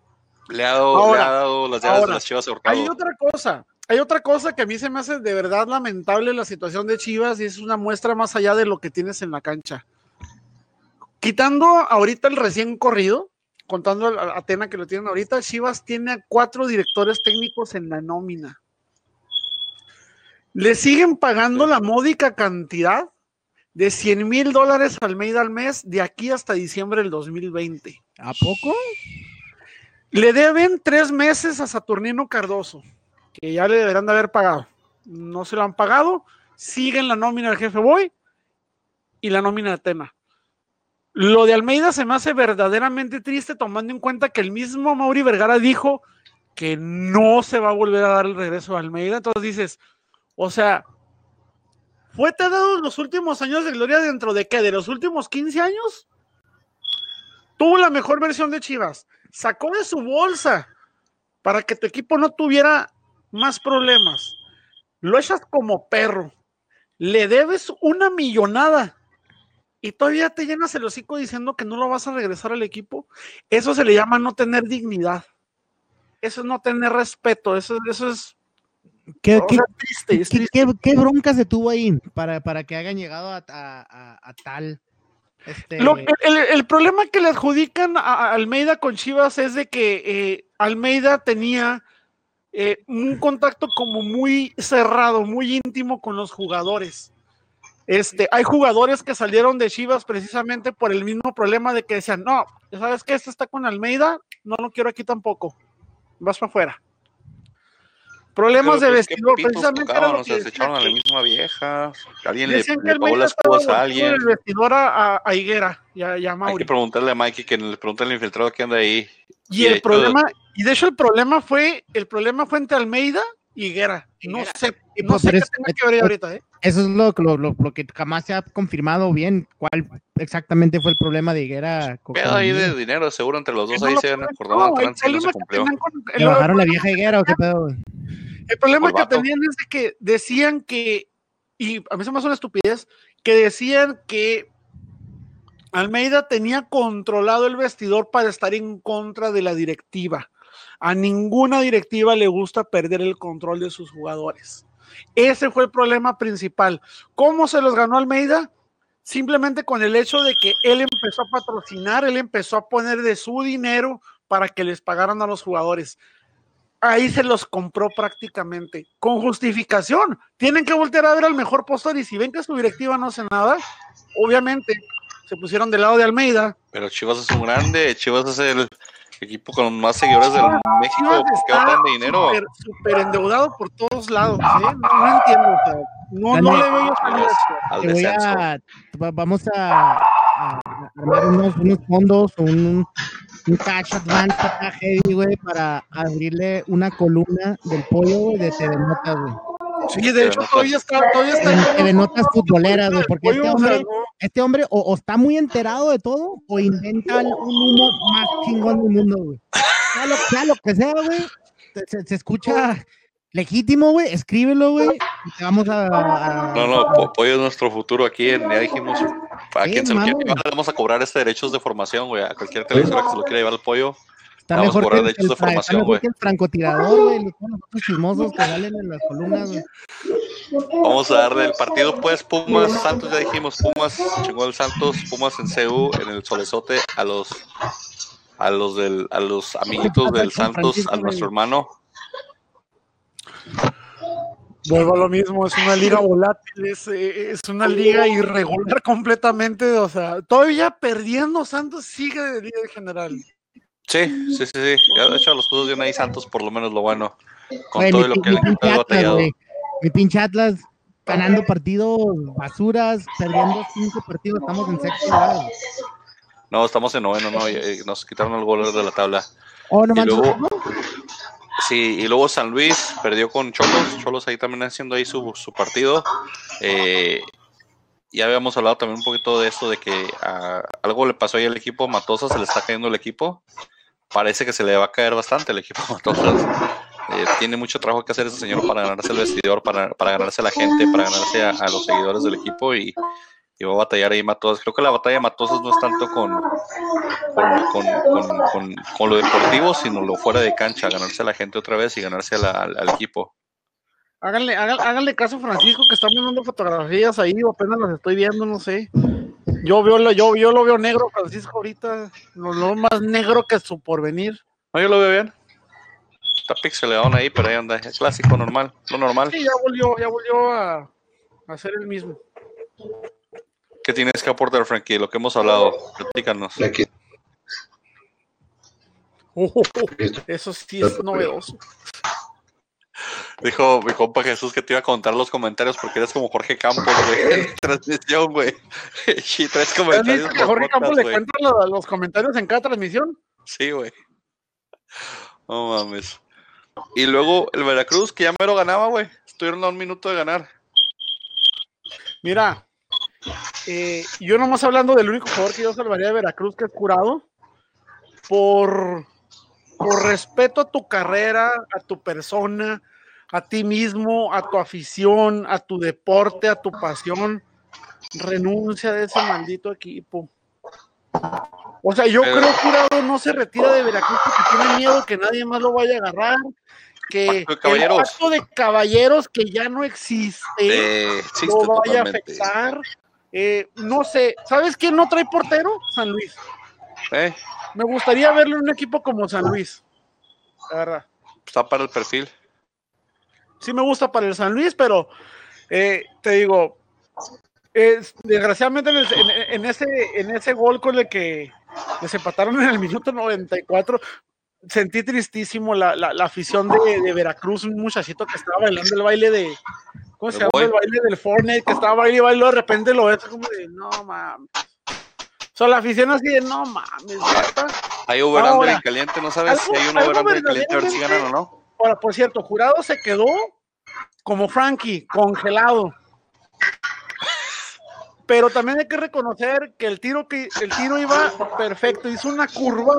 Le ha dado, Ahora, le ha dado las llaves ahora, de las Chivas a Hurtado. Hay otra cosa, hay otra cosa que a mí se me hace de verdad lamentable la situación de Chivas y es una muestra más allá de lo que tienes en la cancha. Quitando ahorita el recién corrido, contando a Atena que lo tienen ahorita, Chivas tiene a cuatro directores técnicos en la nómina. Le siguen pagando la módica cantidad de 100 mil dólares al Almeida al mes de aquí hasta diciembre del 2020. ¿A poco? Le deben tres meses a Saturnino Cardoso, que ya le deberán de haber pagado. No se lo han pagado, siguen la nómina del jefe Boy y la nómina de Atena. Lo de Almeida se me hace verdaderamente triste tomando en cuenta que el mismo Mauri Vergara dijo que no se va a volver a dar el regreso a Almeida. Entonces dices, o sea, ¿fue te dado los últimos años de gloria dentro de qué? ¿De los últimos 15 años? Tuvo la mejor versión de Chivas. Sacó de su bolsa para que tu equipo no tuviera más problemas. Lo echas como perro. Le debes una millonada. Y todavía te llenas el hocico diciendo que no lo vas a regresar al equipo. Eso se le llama no tener dignidad. Eso es no tener respeto. Eso, eso es ¿Qué, o qué- sea, triste. es triste. qué- qué bronca se tuvo ahí para, para que hayan llegado a, a- a- a tal? Este, Lo- el, el- el problema que le adjudican a, a Almeida con Chivas es de que eh, Almeida tenía eh, un contacto como muy cerrado, muy íntimo con los jugadores. Este, hay jugadores que salieron de Chivas precisamente por el mismo problema de que decían, no, ¿sabes qué? Este está con Almeida, no lo quiero aquí tampoco. Vas para afuera. Problemas Pero, de pues, ¿qué vestidor, precisamente era tocaban? lo O sea, que se echaron a la que- misma vieja. Alguien le, que le pagó Almeida las cubas a alguien. el vestidor a, a- a Higuera y a, y a Hay que preguntarle a Mikey que le pregunte al infiltrado que anda ahí. Y Y el de hecho- problema, y de hecho el problema fue, el problema fue entre Almeida y Higuera. No Higuera. sé, Y no pues, sé qué es- tenga que ver ahí ahorita, ¿eh? Eso es lo, lo, lo, lo que jamás se ha confirmado bien, cuál exactamente fue el problema de Higuera. con- Pedo ahí de dinero, seguro entre los dos ahí se han acordado no, trance no se problema que cumplió. ¿Le el- bajaron la vieja Higuera o qué pedo? El problema que tenían es de que decían que, y a mí se me hace una estupidez, que decían que Almeida tenía controlado el vestidor para estar en contra de la directiva. A ninguna directiva le gusta perder el control de sus jugadores. Ese fue el problema principal. ¿Cómo se los ganó Almeida? Simplemente con el hecho de que él empezó a patrocinar, él empezó a poner de su dinero para que les pagaran a los jugadores ahí se los compró prácticamente, con justificación. Tienen que voltear a ver al mejor postor y si ven que su directiva no hace nada, obviamente se pusieron del lado de Almeida. Pero Chivas es un grande. Chivas es el equipo con más seguidores del México. Chivas ¿Por qué está hablan de dinero? súper- endeudado por todos lados. ¿eh? No, no entiendo. o sea, no, no le veo. Al Te voy descenso. a, va- vamos a, a armar unos, unos fondos un, un cash advance acá heavy, güey, para abrirle una columna del pollo, güey, de TV Notas, güey. Sí, de hecho, todavía está, todavía está. En TV Notas futboleras, güey, porque este hombre, este hombre o, o está muy enterado de todo o inventa un humo más chingón del mundo, güey. Sea lo, sea lo que sea, güey, se, escucha legítimo, güey, escríbelo, güey, y te vamos a... a- No, no, Po- Pollo es nuestro futuro aquí. En, ya dijimos, a quien se lo quiera llevar, le vamos a cobrar este derechos de formación, güey. A cualquier televisora que se lo quiera llevar al pollo. Está Vamos a mejor, que el, está formación, mejor güey. que el francotirador, güey, los chismosos que salen en las columnas, güey. Vamos a darle el partido, pues, Pumas, Santos, ya dijimos, Pumas, chingó el Santos, Pumas en CU, en el Solezote, a los a los del, a los amiguitos del Santos, a nuestro hermano. Vuelvo a lo mismo, es una liga volátil, es, es una liga irregular completamente, o sea, todavía perdiendo Santos sigue de líder general. Sí, sí, sí, sí. Ya de hecho los cosas bien ahí Santos, por lo menos lo bueno. Con Güey, todo mi, lo que le ha batallado. güey. Mi pinche Atlas ganando partidos basuras, perdiendo cinco partidos, estamos en sexto lugar. güey. No, estamos en noveno, no, y- y nos quitaron el gol de la tabla. Oh, no Y luego, sí, y luego San Luis perdió con Cholos, Cholos ahí también haciendo ahí su, su partido. Eh, ya habíamos hablado también un poquito de esto, de que algo le pasó ahí al equipo, Matosa se le está cayendo el equipo. Parece que se le va a caer bastante el equipo a Matosas. Eh, tiene mucho trabajo que hacer ese señor para ganarse el vestidor, para, para ganarse a la gente, para ganarse a, los seguidores del equipo y, y va a batallar ahí Matosas. Creo que la batalla de Matosas no es tanto con, con, con- con- con- lo deportivo, sino lo fuera de cancha, ganarse a la gente otra vez y ganarse al, equipo. Háganle, háganle, háganle caso a Francisco que está mandando fotografías ahí, o apenas las estoy viendo, no sé. Yo veo lo, yo, yo lo veo negro, Francisco, ahorita, lo, lo más negro que su porvenir. No, yo lo veo bien. Está pixeleado ahí, pero ahí anda. Es clásico, normal. Lo normal. Sí, ya volvió, ya volvió a, a hacer el mismo. ¿Qué tienes que aportar, Frankie? Lo que hemos hablado. Platícanos. Aquí, Oh, listo. eso sí es novedoso. Dijo mi compa Jesús que te iba a contar los comentarios porque eres como Jorge Campos, güey. Transmisión, güey. Y tres ¿Has comentarios. que Jorge Campos le cuenta lo- los comentarios en cada transmisión? Sí, güey. No mames. Y luego el Veracruz, que ya mero ganaba, güey. Estuvieron a un minuto de ganar. Mira, eh, yo nomás hablando del único jugador que yo salvaría de Veracruz que es curado, por, por respeto a tu carrera, a tu persona, a ti mismo, a tu afición, a tu deporte, a tu pasión, renuncia de ese maldito equipo. O sea, yo Pero- creo que Curado no se retira de Veracruz porque tiene miedo que nadie más lo vaya a agarrar, que Pacto el pacto de caballeros que ya no existe Eh, existe lo vaya a afectar. Eh, no sé, ¿sabes quién no trae portero? San Luis. Eh, Me gustaría verlo en un equipo como San Luis. La verdad. está para el perfil. Sí me gusta para el San Luis, pero eh, te digo, es- desgraciadamente en, el- en- en ese, en ese gol con el que les empataron en el minuto 94, sentí tristísimo la, la- la afición de, de Veracruz, un muchachito que estaba bailando el baile de... ¿Cómo se ¿El llama? El baile del Fortnite, que estaba bailando y bailando, de repente lo ves como de, no mames. O sea, la afición así de, no mames, neta". Hay over-under Ahora, en caliente, ¿no sabes si hay un en caliente a ver si ganan o no? Ahora, por cierto, Jurado se quedó como Frankie, congelado. Pero también hay que reconocer que el tiro que el tiro iba perfecto, hizo una curva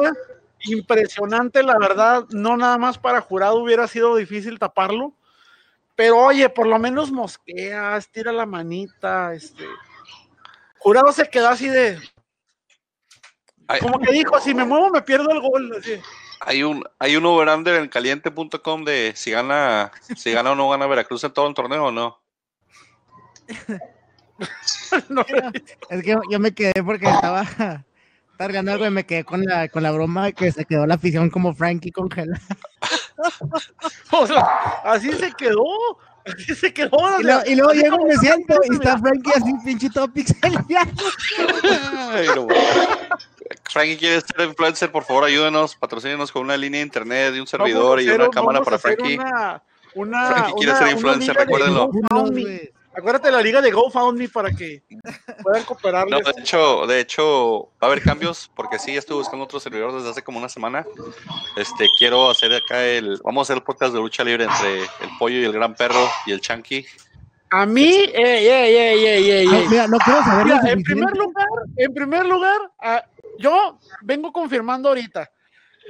impresionante, la verdad, no nada más para Jurado hubiera sido difícil taparlo. Pero oye, por lo menos mosqueas, tira la manita, este. Jurado se quedó así de, como que dijo, si me muevo me pierdo el gol. así. Hay un hay un over-under en caliente.com de si gana si gana o no gana Veracruz en todo el torneo o no. No, Es que yo me quedé porque estaba cargando algo y me quedé con la, con la broma de que se quedó la afición como Frankie congelada. O sea, así se quedó. Así se quedó. Y, luego- y llego, como me siento y está Frankie así pinche todo pixeleado. No. Frankie quiere ser influencer, por favor ayúdenos, patrocínenos con una línea de internet y un servidor a y hacer una un- cámara para hacer Frankie. Una, una, Frankie quiere una- ser influencer, recuérdenlo. Acuérdate de la liga de GoFundMe para que puedan No, cooperarles. de hecho, de hecho, va a haber cambios, porque sí, estoy buscando otro servidor desde hace como una semana. Este, quiero hacer acá el, vamos a hacer el podcast de lucha libre entre el pollo y el gran perro y el chanqui. A mí, ey, ey, ey, ey, ey, No, ey. mira, no quiero saber Mira, en primer lugar, en primer lugar, ah, yo vengo confirmando ahorita.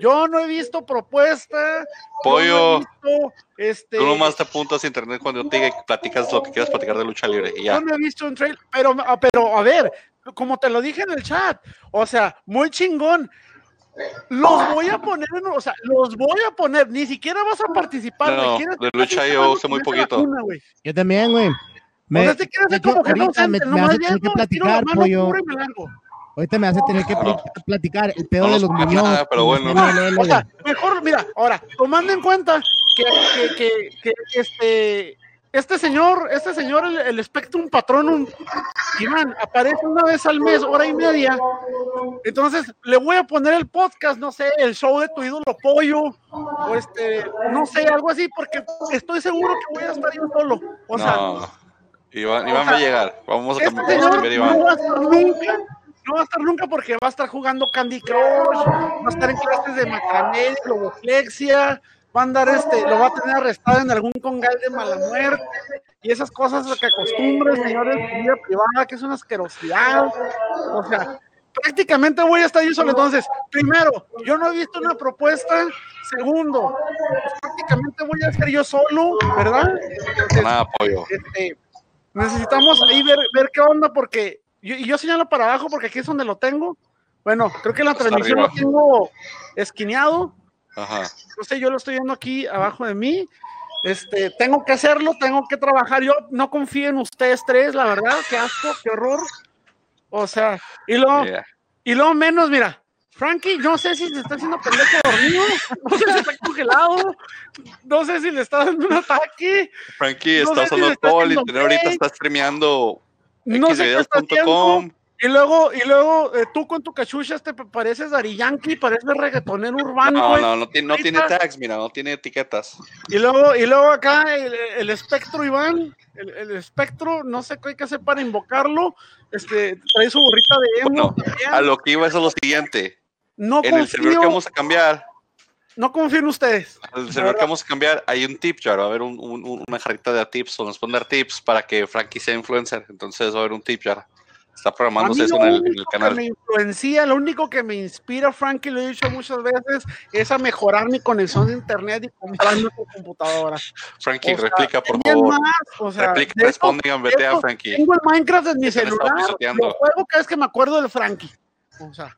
Yo no he visto propuesta. Pollo. no visto, este, Tú nomás te apuntas a internet cuando yo te diga platicas lo que quieras platicar de lucha libre y ya. Yo no he visto un trailer, pero, ah, pero a ver, como te lo dije en el chat, o sea, muy chingón. Los voy a poner, en, o sea, los voy a poner, ni siquiera vas a participar. No, güey. ¿Quieres de lucha yo sé muy poquito. Yo también, güey. Me, o sea, te quieres hacer como que no me, me platicar, pollo. Ahorita me vas a tener que No. pl- platicar el pedo No de los nada, pero bueno. O sea, mejor, mira, ahora, tomando en cuenta que, que, que, que este, este señor, este señor, el, el Spectrum Patronum, Iván, aparece una vez al mes, hora y media. Entonces, le voy a poner el podcast, no sé, el show de tu ídolo pollo, o este, no sé, algo así, porque estoy seguro que voy a estar yo solo. O sea, no, Iván, Iván o sea, va a llegar. Vamos a este cambiar, vamos a señor cambiar no Iván. va a estar nunca, no va a estar nunca porque va a estar jugando Candy Crush, va a estar en clases de macramé, globoflexia, va a andar este, lo va a tener arrestado en algún congal de mala muerte y esas cosas que acostumbran, señores, vida privada, que es una asquerosidad. O sea, prácticamente voy a estar yo solo. Entonces, primero, yo no he visto una propuesta. Segundo, pues, prácticamente voy a ser yo solo, ¿verdad? Entonces, Nada, apoyo. este, necesitamos ahí ver, ver qué onda, porque yo, y yo señalo para abajo porque aquí es donde lo tengo. Bueno, creo que en la Hasta transmisión arriba. lo tengo esquineado. Ajá. No sé, yo lo estoy viendo aquí abajo de mí. Este, tengo que hacerlo, tengo que trabajar. Yo no confío en ustedes tres, la verdad, qué asco, qué horror. O sea, y luego, Yeah. y luego menos, mira, Frankie, no sé si se está haciendo pendejo dormido, no sé si está congelado, no sé si le está dando un ataque, Frankie No está sé si está todo internet. Ahorita fake. está streameando no sé qué. Y luego, y luego eh, tú con tu cachucha te pareces Dari Yankee, pareces reggaetonero urbano, No, no, no tiene, no tiene tags, mira, no tiene etiquetas. Y luego, y luego acá el, el espectro, Iván, el, el espectro, no sé qué hay que hacer para invocarlo. Este, trae su burrita de emo. Bueno. A lo que iba es a lo siguiente. no En el servidor que vamos a cambiar, no confío en ustedes. el servidor que vamos a cambiar, hay un tip jar. Va a haber un- un- una jarrita de tips o nos dar tips para que Frankie sea influencer. Entonces va a haber un tip jar. Está programándose eso en el, en único el que canal. me influencia, lo único que me inspira, Frankie, lo he dicho muchas veces, es a mejorar mi conexión de internet y comprarme otra computadora. Frankie, O sea, replica, por favor. más, o sea, Replica, responde y vete a Frankie. Tengo el Minecraft en mi Que celular, lo juego cada vez que me acuerdo del Frankie. O sea,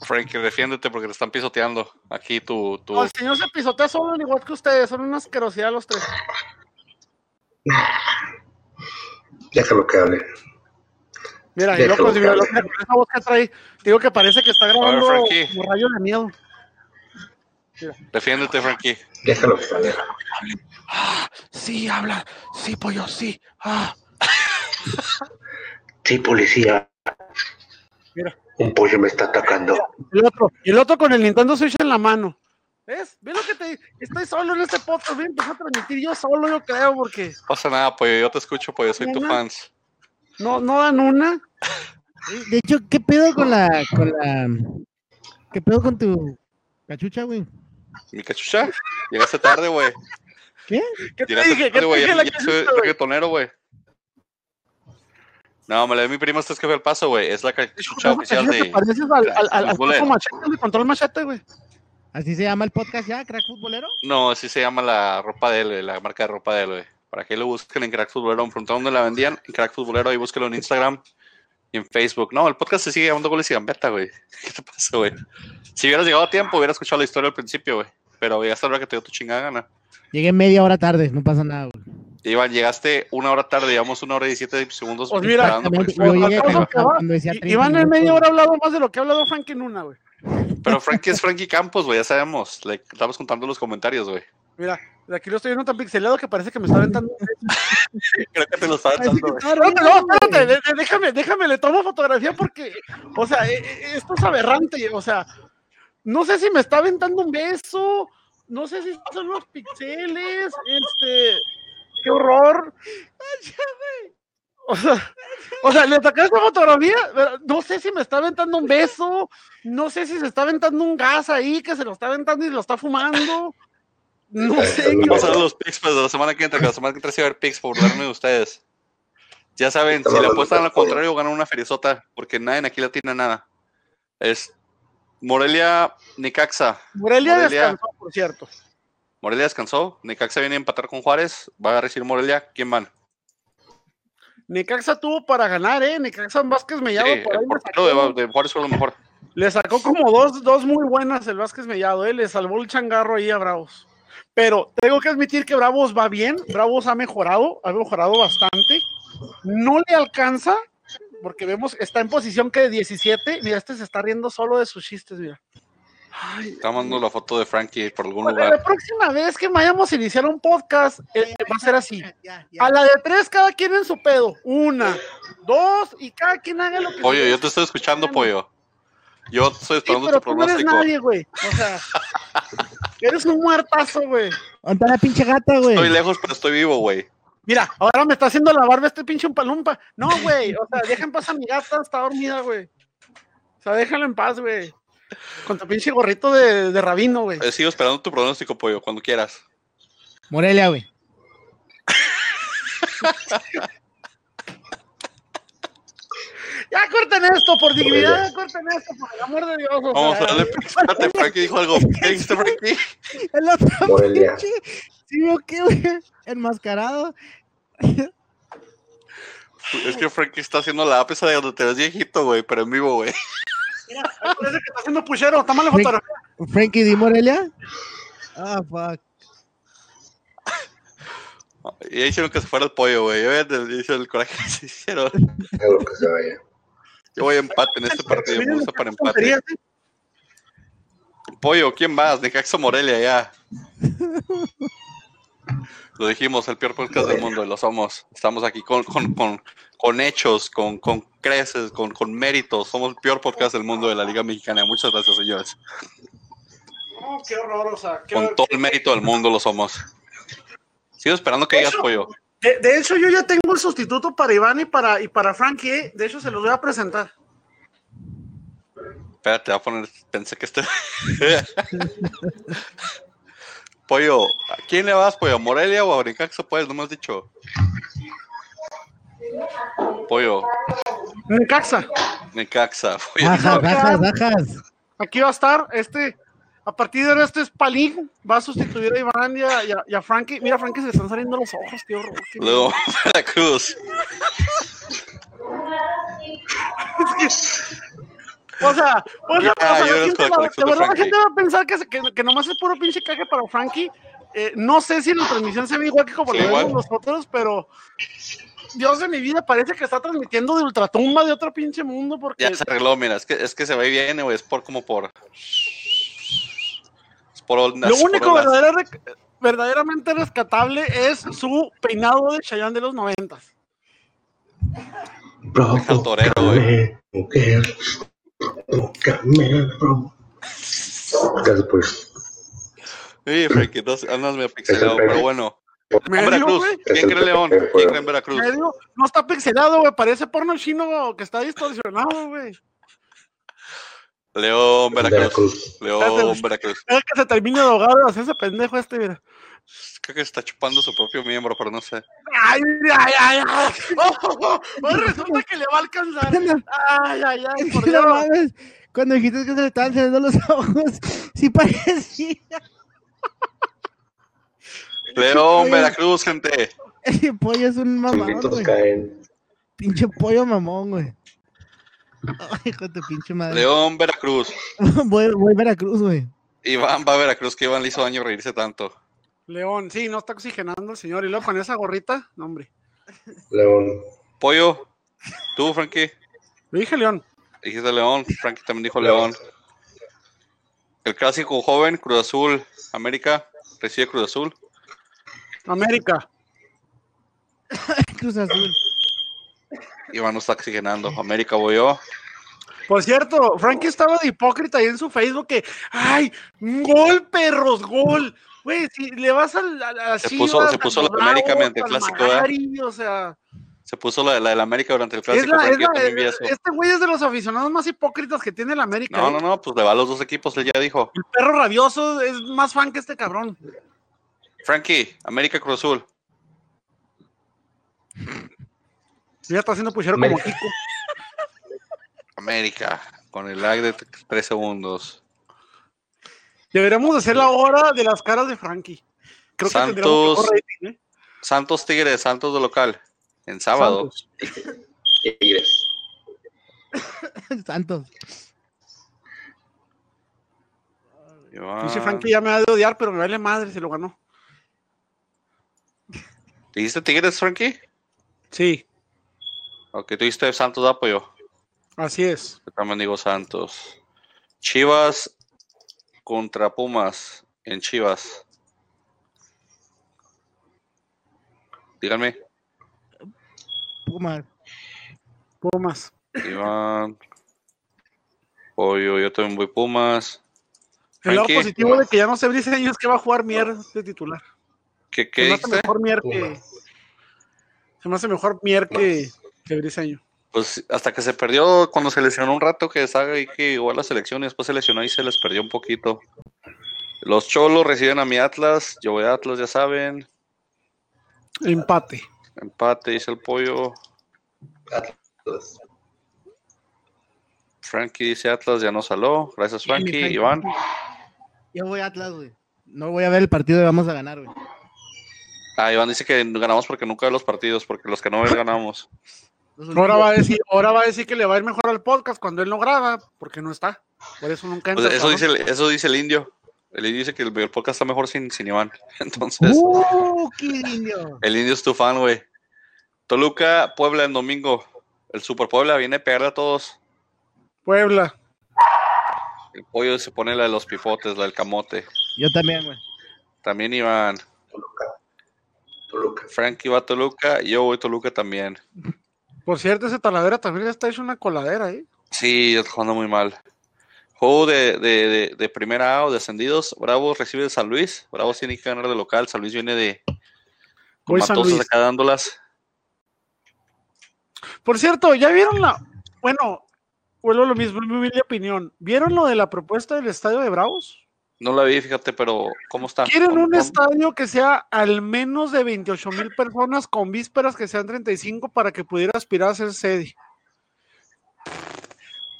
Frankie, defiéndete porque te están pisoteando. Aquí tu. tu... no, el señor se pisotea solo al igual que ustedes, son una asquerosidad los tres. Déjalo que hable. Mira, y Déjalo loco, que mira, hable. loco, con esa voz que trae, digo que parece que está grabando Frankie. como rayo de miedo. Defiéndete, Frankie. Déjalo que hable. Sí, habla, sí, pollo, sí. Ah. Sí, policía. Mira. Un pollo me está atacando. El otro, y el otro con el Nintendo Switch en la mano. ¿Ves? ¿Ves lo que te Estoy solo en este podcast, voy a empezar a transmitir yo solo, yo creo, porque No pasa nada, pollo. Yo te escucho, pollo. Soy tu fans. no, no dan una. De hecho, ¿qué pedo con la, con la, qué pedo con tu cachucha, güey? Mi cachucha. Llegaste tarde, güey. ¿Qué te Llegaste dije? ¿Qué te güey. dije Ya, la ya soy reggaetonero, güey. No, me la dio mi primo este que fue el paso, güey. Es la cachucha oficial de. Pareces al, al, al, al machete, de control machete, güey. ¿Así se llama el podcast ya, crack futbolero? No, así se llama la ropa de él, güey, la marca de ropa de él, güey. Para que lo busquen en Crack Futbolero. Preguntaron dónde la vendían. En Crack Futbolero, ahí búsquelo en Instagram y en Facebook. No, el podcast se sigue llamando Goles y Gambetta, güey. ¿Qué te pasa, güey? Si hubieras llegado a tiempo, hubieras escuchado la historia al principio, güey. Pero ya hasta ahora que te dio tu chingada gana. Llegué media hora tarde, no pasa nada, güey. Iván, llegaste una hora tarde, llevamos una hora y 17 segundos. Pues mira, cuando 30 Iván en media hora ha hablado más de lo que ha hablado Frank en una, güey. Pero Frankie es Frankie Campos, güey, ya sabemos. Le estamos contando los comentarios, güey. Mira, de aquí lo estoy viendo tan pixelado que parece que me está aventando. Creo que te lo estaba Espérate, no, espérate, déjame, déjame, le tomo fotografía porque, o sea, eh, eh, esto es aberrante, o sea, no sé si me está aventando un beso, no sé si son los pixeles, este, qué horror. O sea, o sea, le saqué esta fotografía, no sé si me está aventando un beso, no sé si se está aventando un gas ahí, que se lo está aventando y lo está fumando. No sé qué Vamos a ver los picks pues, de la semana que entra, que la semana que entra sí va a haber picks por burlarme de ustedes. Ya saben, si le apuestan al contrario, ganan una ferizota, porque nadie aquí la tiene nada. Es Morelia Nicaxa. Morelia, Morelia. descansó, por cierto. Morelia descansó. Necaxa viene a empatar con Juárez. Va a recibir Morelia. ¿Quién van? Necaxa tuvo para ganar, ¿eh? Necaxa Vázquez Mellado Sí, por ahí el le portero sacó, de, de Juárez fue lo mejor. le sacó como dos, dos muy buenas el Vázquez Mellado, ¿eh? Le salvó el changarro ahí a Bravos. Pero tengo que admitir que Bravos va bien, Bravos ha mejorado, ha mejorado bastante. No le alcanza, porque vemos, está en posición que de 17. Mira, este se está riendo solo de sus chistes, mira. Ay, Está mandando la foto de Frankie por algún Bueno, lugar. la próxima vez que vayamos a iniciar un podcast, eh, va a ser así. Ya, ya. A la de tres, cada quien en su pedo. Una, dos, y cada quien haga lo que Pollo, se- yo te estoy escuchando, Pollo. Yo estoy Sí, esperando pero tu tú no eres pronóstico. nadie, güey. O sea, eres un muertazo, güey. ¿Dónde está la pinche gata, güey? Estoy lejos, pero estoy vivo, güey. Mira, ahora me está haciendo la barba este pinche umpalumpa. No, güey. O sea, deja en paz a mi gata, está dormida, güey. O sea, déjala en paz, güey. Con tu pinche gorrito de, de rabino, güey. Eh, sigo esperando tu pronóstico, Pollo, cuando quieras. Morelia, güey. Ya corten esto, por dignidad, corten esto, por el amor de Dios. o Vamos a darle. Espérate, Frankie dijo algo. ¿Qué dijiste, Frankie? El otro Morelia. pinche. ¿Sí vio qué, güey? Enmascarado. Es que Frankie está haciendo la esa de donde te ves viejito, güey, pero en vivo, güey. Parece que está haciendo puchero, está mal la Frank- fotografía. Frankie Di Morelia. Ah, fuck. Y ahí hicieron que se fuera el pollo, güey. Yo veía el coraje que se hicieron. Algo que se vaya. Yo voy a empate en este partido. Me gusta para empate. Pollo, ¿quién más? Necaxa Morelia, ya. Lo dijimos, el peor podcast del mundo, y lo somos. Estamos aquí con, con, con, con hechos, con, con creces, con, con méritos. Somos el peor podcast del mundo de la Liga Mexicana. Muchas gracias, señores. No, qué horror, o sea, qué Con todo el mérito del mundo lo somos. Sigo esperando que digas, Pollo. De, de hecho, yo ya tengo el sustituto para Iván y para, y para Frankie. ¿eh? De hecho, se los voy a presentar. Espérate, voy a poner. Pensé que este. Pollo, ¿a quién le vas, Pollo? ¿A Morelia o a Necaxa? Pues, no me has dicho. Pollo, Necaxa, Necaxa. Pollo, Bajas, bajas, bajas. aquí va a estar este. A partir de ahora, este es Palín. Va a sustituir a Iván y a, y a- y a Frankie. Mira, Frankie, se le están saliendo los ojos, qué horror. qué- Luego, Veracruz. O sea, o sea, o sea, la gente la verdad la gente va a pensar que, que, que nomás es puro pinche caje para Frankie. Eh, no sé si la transmisión se ve igual que como Sí, lo vemos nosotros, pero Dios de mi vida, parece que está transmitiendo de ultratumba de otro pinche mundo porque Ya se arregló, mira, es que, es que se ve bien, güey, es por como por... Es por ondas, lo único verdadera- verdaderamente rescatable es su peinado de Chayanne de los noventas. Deja torero, güey. Gracias, pues. Sí, Frankie, andas medio pixelado, pero bueno. Medio, Veracruz, ¿quién cree León? ¿Quién cree en Veracruz? medio. No está pixelado, güey, parece porno chino que está distorsionado, güey. León, Veracruz. Veracruz. León. Veracruz. Es que se termine de ahogar ese pendejo este, mira. Creo que está chupando su propio miembro, pero no sé. Ay, ay, ay, ay. Oh, oh, oh, resulta que le va a alcanzar. Ay, ay, ay, por No Dios. mames. Cuando dijiste que se le estaban saliendo los ojos, sí parecía. León. Veracruz, gente. El pollo es un mamón, caen. Pinche pollo mamón, güey. Ay, hijo de pinche madre. León, Veracruz. Voy, voy a Veracruz, güey. Iván va a Veracruz, que Iván le hizo daño reírse tanto. León, sí, no está oxigenando el señor. Y luego con esa gorrita, no, hombre. León. Pollo, tú, Frankie. Lo dije, León. Dijiste León, Frankie también dijo León. El clásico joven, Cruz Azul, América, recibe Cruz Azul. América. Cruz Azul. Iván no está oxigenando. América voy yo. Por cierto, Frankie estaba de hipócrita ahí en su Facebook que, ay, gol, perros, gol. Güey, si le vas al, a, a Se Chivas, puso- se la América mediante el clásico, ¿verdad? Magari, o sea, Se puso la, la del América durante el es clásico. la- es la- vi eso. este güey es de los aficionados más hipócritas que tiene el América. No, ¿eh? no, no, pues le va a los dos equipos, él ya dijo. El perro rabioso es más fan que este cabrón. Frankie, América Cruz Azul. Ya está haciendo puchero como. Kiko. América, con el lag de tres segundos. Deberíamos hacer la hora de las caras de Frankie. Creo que Santos. rating, ¿eh? Santos Tigres, Santos de local. En sábado. Santos. Tigres. Santos. Dice Frankie ya me ha de odiar, pero me vale madre si lo ganó. ¿Dijiste Tigres, Frankie? Sí, Ok, tú dijiste Santos de apoyo. así es. Yo también digo Santos. Chivas contra Pumas en Chivas. Díganme, Pumas. Pumas. Iván. Pollo, yo también voy Pumas. El lado Frankie. positivo de que ya no sé Briseño es que va a jugar Mier de titular. ¿Qué, Se me hace mejor Mier que. Se me hace mejor Mier que, que Briseño. Pues hasta que se perdió cuando se lesionó un rato que sabe ahí que igual la selección y después se lesionó y se les perdió un poquito. Los Cholos reciben a mi Atlas, yo voy a Atlas, ya saben. Empate. Empate, dice el pollo. Atlas. Frankie dice Atlas, ya no saló. Gracias. Frankie. Iván. Yo voy a Atlas, güey. No voy a ver el partido y vamos a ganar, güey. Ah, Iván dice que ganamos porque nunca ve los partidos, porque los que no ven ganamos. Ahora va a decir, ahora va a decir que le va a ir mejor al podcast cuando él no graba, porque no está. Por eso nunca entra. Pues eso, cabrón. dice el, eso dice el indio. El indio dice que el, el podcast está mejor sin, sin Iván. Entonces, ¡Uh, qué lindo! el indio es tu fan, güey. Toluca, Puebla en domingo. El Super Puebla viene a pegarle a todos. Puebla. El pollo se pone la de los pifotes, la del camote. Yo también, güey. También Iván. Toluca. Frankie va a Toluca yo voy a Toluca también. Por cierto, ese taladera también está hecho una coladera, ¿eh? Sí, está jugando muy mal. Juego de, de, de, de primera A o descendidos. Bravos recibe de San Luis. Bravos tiene que ganar de local. San Luis viene de con Voy San Luis. acá dándolas. Por cierto, ¿ya vieron la. Bueno, vuelvo a lo mismo, en mi humilde opinión. ¿Vieron lo de la propuesta del estadio de Bravos? No la vi, fíjate, pero ¿cómo está? Quieren ¿Cómo- un cómo? estadio que sea al menos de 28 mil personas con vísperas que sean 35 para que pudiera aspirar a ser sede.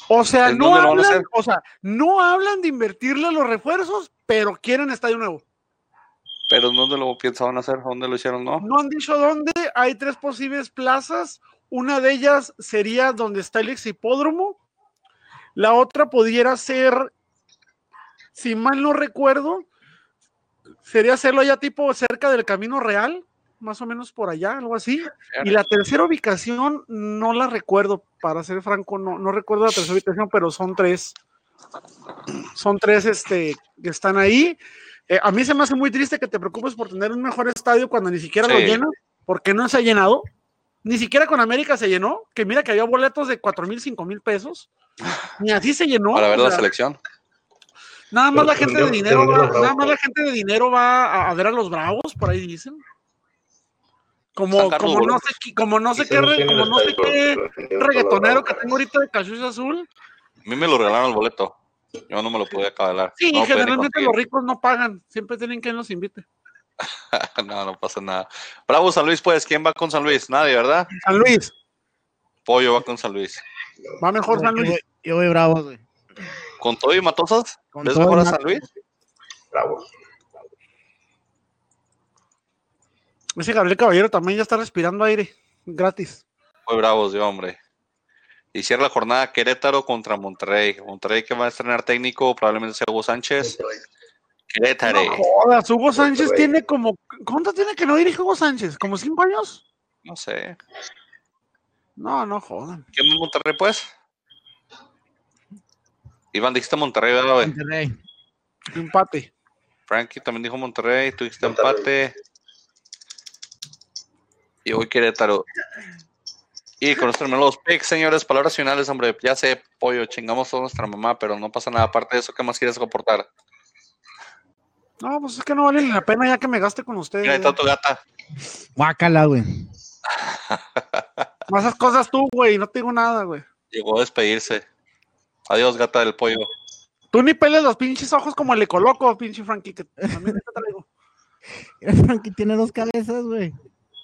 O sea, ¿En no hablan, o sea, no hablan de invertirle los refuerzos, pero quieren estadio nuevo. Pero ¿dónde lo pensaban hacer? ¿Dónde lo hicieron? No. No han dicho dónde, hay tres posibles plazas. Una de ellas sería donde está el exhipódromo. La otra pudiera ser, si mal no recuerdo, sería hacerlo ya tipo cerca del Camino Real, más o menos por allá, algo así. Y la tercera ubicación no la recuerdo, para ser franco, no, no recuerdo la tercera ubicación, pero son tres. Son tres este, que están ahí. Eh, a mí se me hace muy triste que te preocupes por tener un mejor estadio cuando ni siquiera lo llenas, porque no se ha llenado. Ni siquiera con América se llenó, que mira que había boletos de cuatro mil, cinco mil pesos. Ni así se llenó. Para ver o la selección. Nada más Pero la gente de dinero va, nada más la gente de dinero va a, a ver a los bravos, por ahí dicen. Como, como no sé, qué- como no sé qué, como no sé qué reggaetonero que tengo ahorita de Cachus Azul. A mí me lo regalaron el boleto. Yo no me lo podía acabar. Sí, no generalmente los ricos no pagan, siempre tienen quien los invite. no, no pasa nada. Bravo San Luis, pues. ¿Quién va con San Luis? Nadie, ¿verdad? San Luis, Pollo va con San Luis. va mejor San Yo Luis. voy, yo voy bravos, güey. ¿Con todo y Matosas? Con ¿Ves todo mejor a San Luis? Bravos. Ese Gabriel Caballero también ya está respirando aire gratis. Muy bravos de hombre. Y cierra la jornada Querétaro contra Monterrey. Monterrey que va a estrenar técnico, probablemente sea Hugo Sánchez. Querétaro. No jodas, Hugo Sánchez tiene como. ¿Cuánto tiene que no dirige Hugo Sánchez? ¿Como cinco años? No sé. No, no jodan. ¿Quién es Monterrey, pues? Iván, dijiste Monterrey, ¿verdad, güey? Monterrey. Empate. Frankie también dijo Monterrey, tú dijiste Monterrey. empate. Y hoy Querétaro. Y con esto los picks, señores. Palabras finales, hombre. Ya sé, pollo, chingamos toda nuestra mamá, pero no pasa nada. Aparte de eso, ¿qué más quieres aportar? No, pues es que no vale la pena ya que me gaste con ustedes. Mira, está tu gata. Guácala, güey. No esas cosas tú, güey, no te digo nada, güey. Llegó a despedirse. Adiós, gata del pollo. Tú ni peles los pinches ojos como el ecoloco, pinche Frankie, que también te traigo. Frankie tiene dos cabezas, güey.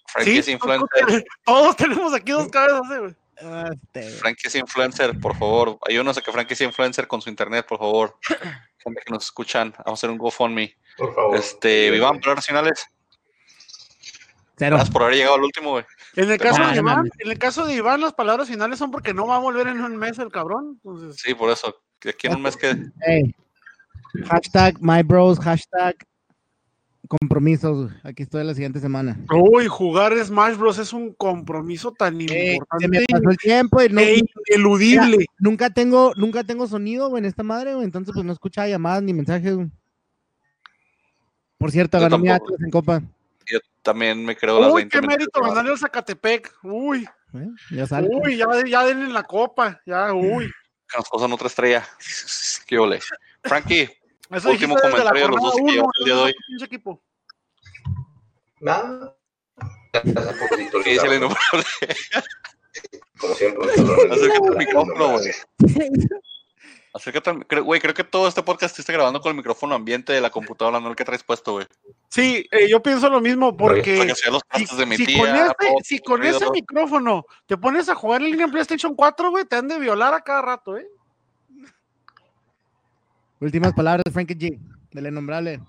Frankie es influencer. Todos tenemos aquí dos cabezas, eh, güey. Ah, este, güey. Frankie es influencer, por favor. Ayúdanos a que Frankie sea influencer con su internet, por favor. Gente que nos escuchan, vamos a hacer un GoFundMe. Por favor. Este, Vivan, palabras finales. Cero. Gracias por haber llegado al último, güey. En el caso Ah, de Iván, en el caso de Iván, las palabras finales son porque no va a volver en un mes el cabrón. Entonces, Sí, por eso. Que Aquí en un mes que. Ey. Hashtag my bros, hashtag compromisos. güey. Aquí estoy la siguiente semana. uy, jugar Smash Bros es un compromiso tan se importante me pasó el tiempo y no, e ineludible. nunca tengo, nunca tengo sonido, güey, en esta madre, güey. Entonces, pues no escuchaba llamadas ni mensajes, güey. Por cierto, Yo ganó mi. Atlas en Copa. Yo también me creo las Uy, 20 qué mérito ganarle al Zacatepec. Uy, ¿eh? Ya sale. uy, ya, ya denle la copa. Ya, uy. Que nos pasan otra estrella. Qué ole. Frankie, Eso Último comentario de los dos que uno, llevamos el día de hoy. equipo. Nada. Acércate al- creo- Güey, creo que todo este podcast está grabando con el micrófono ambiente de la computadora, no el que traes puesto, güey. Sí, eh, yo pienso lo mismo porque si, con, ese micrófono te pones a jugar en línea en PlayStation 4, güey, te han de violar a cada rato, ¿eh? Últimas palabras de Frankie G, del innombrable.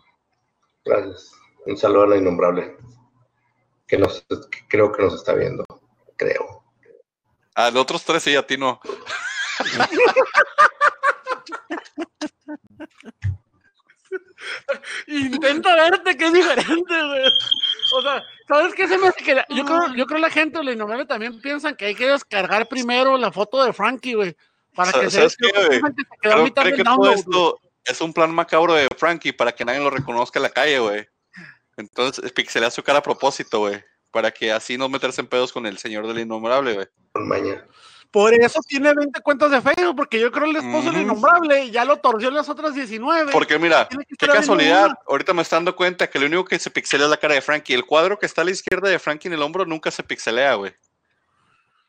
Gracias. Un saludo a la innombrable. Que nos, que creo que nos está viendo. Creo. A los otros tres sí, a ti no. Intenta verte que es diferente, güey. O sea, ¿sabes qué se me hace que la- yo creo, yo creo la gente o la innombrable también piensan que hay que descargar primero la foto de Frankie, güey. Para que se piensan que se quedó mitad creo que todo download, güey. esto es un plan macabro de Frankie para que nadie lo reconozca en la calle, güey. Entonces, pixelea su cara a propósito, güey. Para que así no meterse en pedos con el señor del innombrable, güey. Con maña. Por eso tiene 20 cuentas de Facebook, porque yo creo el esposo Ujú. innombrable ya lo torció en las otras 19. Porque mira, que qué casualidad. Ahorita me estoy dando cuenta que lo único que se pixelea es la cara de Frankie. El cuadro que está a la izquierda de Frankie en el hombro nunca se pixelea, güey.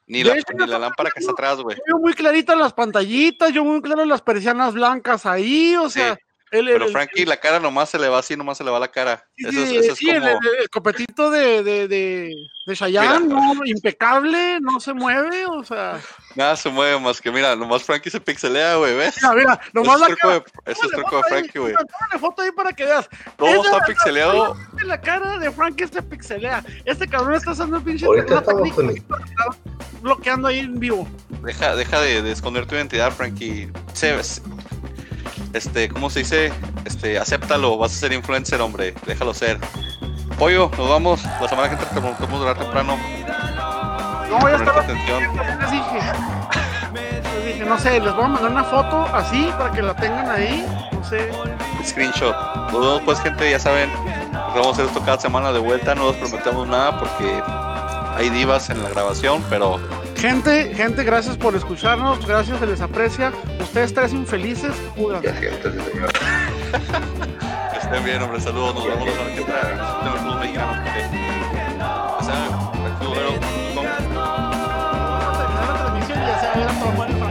Ni la, hecho, ni la lámpara que está atrás, güey. Yo veo muy claritas las pantallitas, yo muy claro las persianas blancas ahí, o sea, el- Pero el- Frankie, la cara nomás se le va así, nomás se le va la cara. sí, Eso es, sí, eso es sí, el- como. el- el copetito de, de, de, de Chayanne, Mira. no, impecable, no se mueve, o sea, Nada se mueve más que, mira, nomás Frankie se pixelea, güey, ¿ves? mira, mira, Eso nomás es la truco cara. de, eso es truco de Frankie, güey. tómale foto ahí para que veas. Todo Esa está es la- pixeleado. La cara de Frankie se pixelea. Este cabrón está el pinche Ahorita una estamos técnica con el- bloqueando ahí en vivo. Deja, deja de, de esconder tu identidad, Frankie. Se- se- este, ¿cómo se dice? Este, acéptalo, vas a ser influencer, hombre. Déjalo ser. Pollo, nos vamos. La semana que entra te preguntamos durar temprano. No, ya Ponerte estaba atención. Les dije, les dije, no sé, les voy a mandar una foto así para que la tengan ahí. No sé. Screenshot. Nos vemos, pues, gente, ya saben. Vamos a hacer esto cada semana de vuelta. No les prometemos nada porque hay divas en la grabación, pero Gente, gente, gracias por escucharnos, gracias, se les aprecia. Ustedes tres infelices, judan. que estén bien, hombre, saludos, nos vemos la que la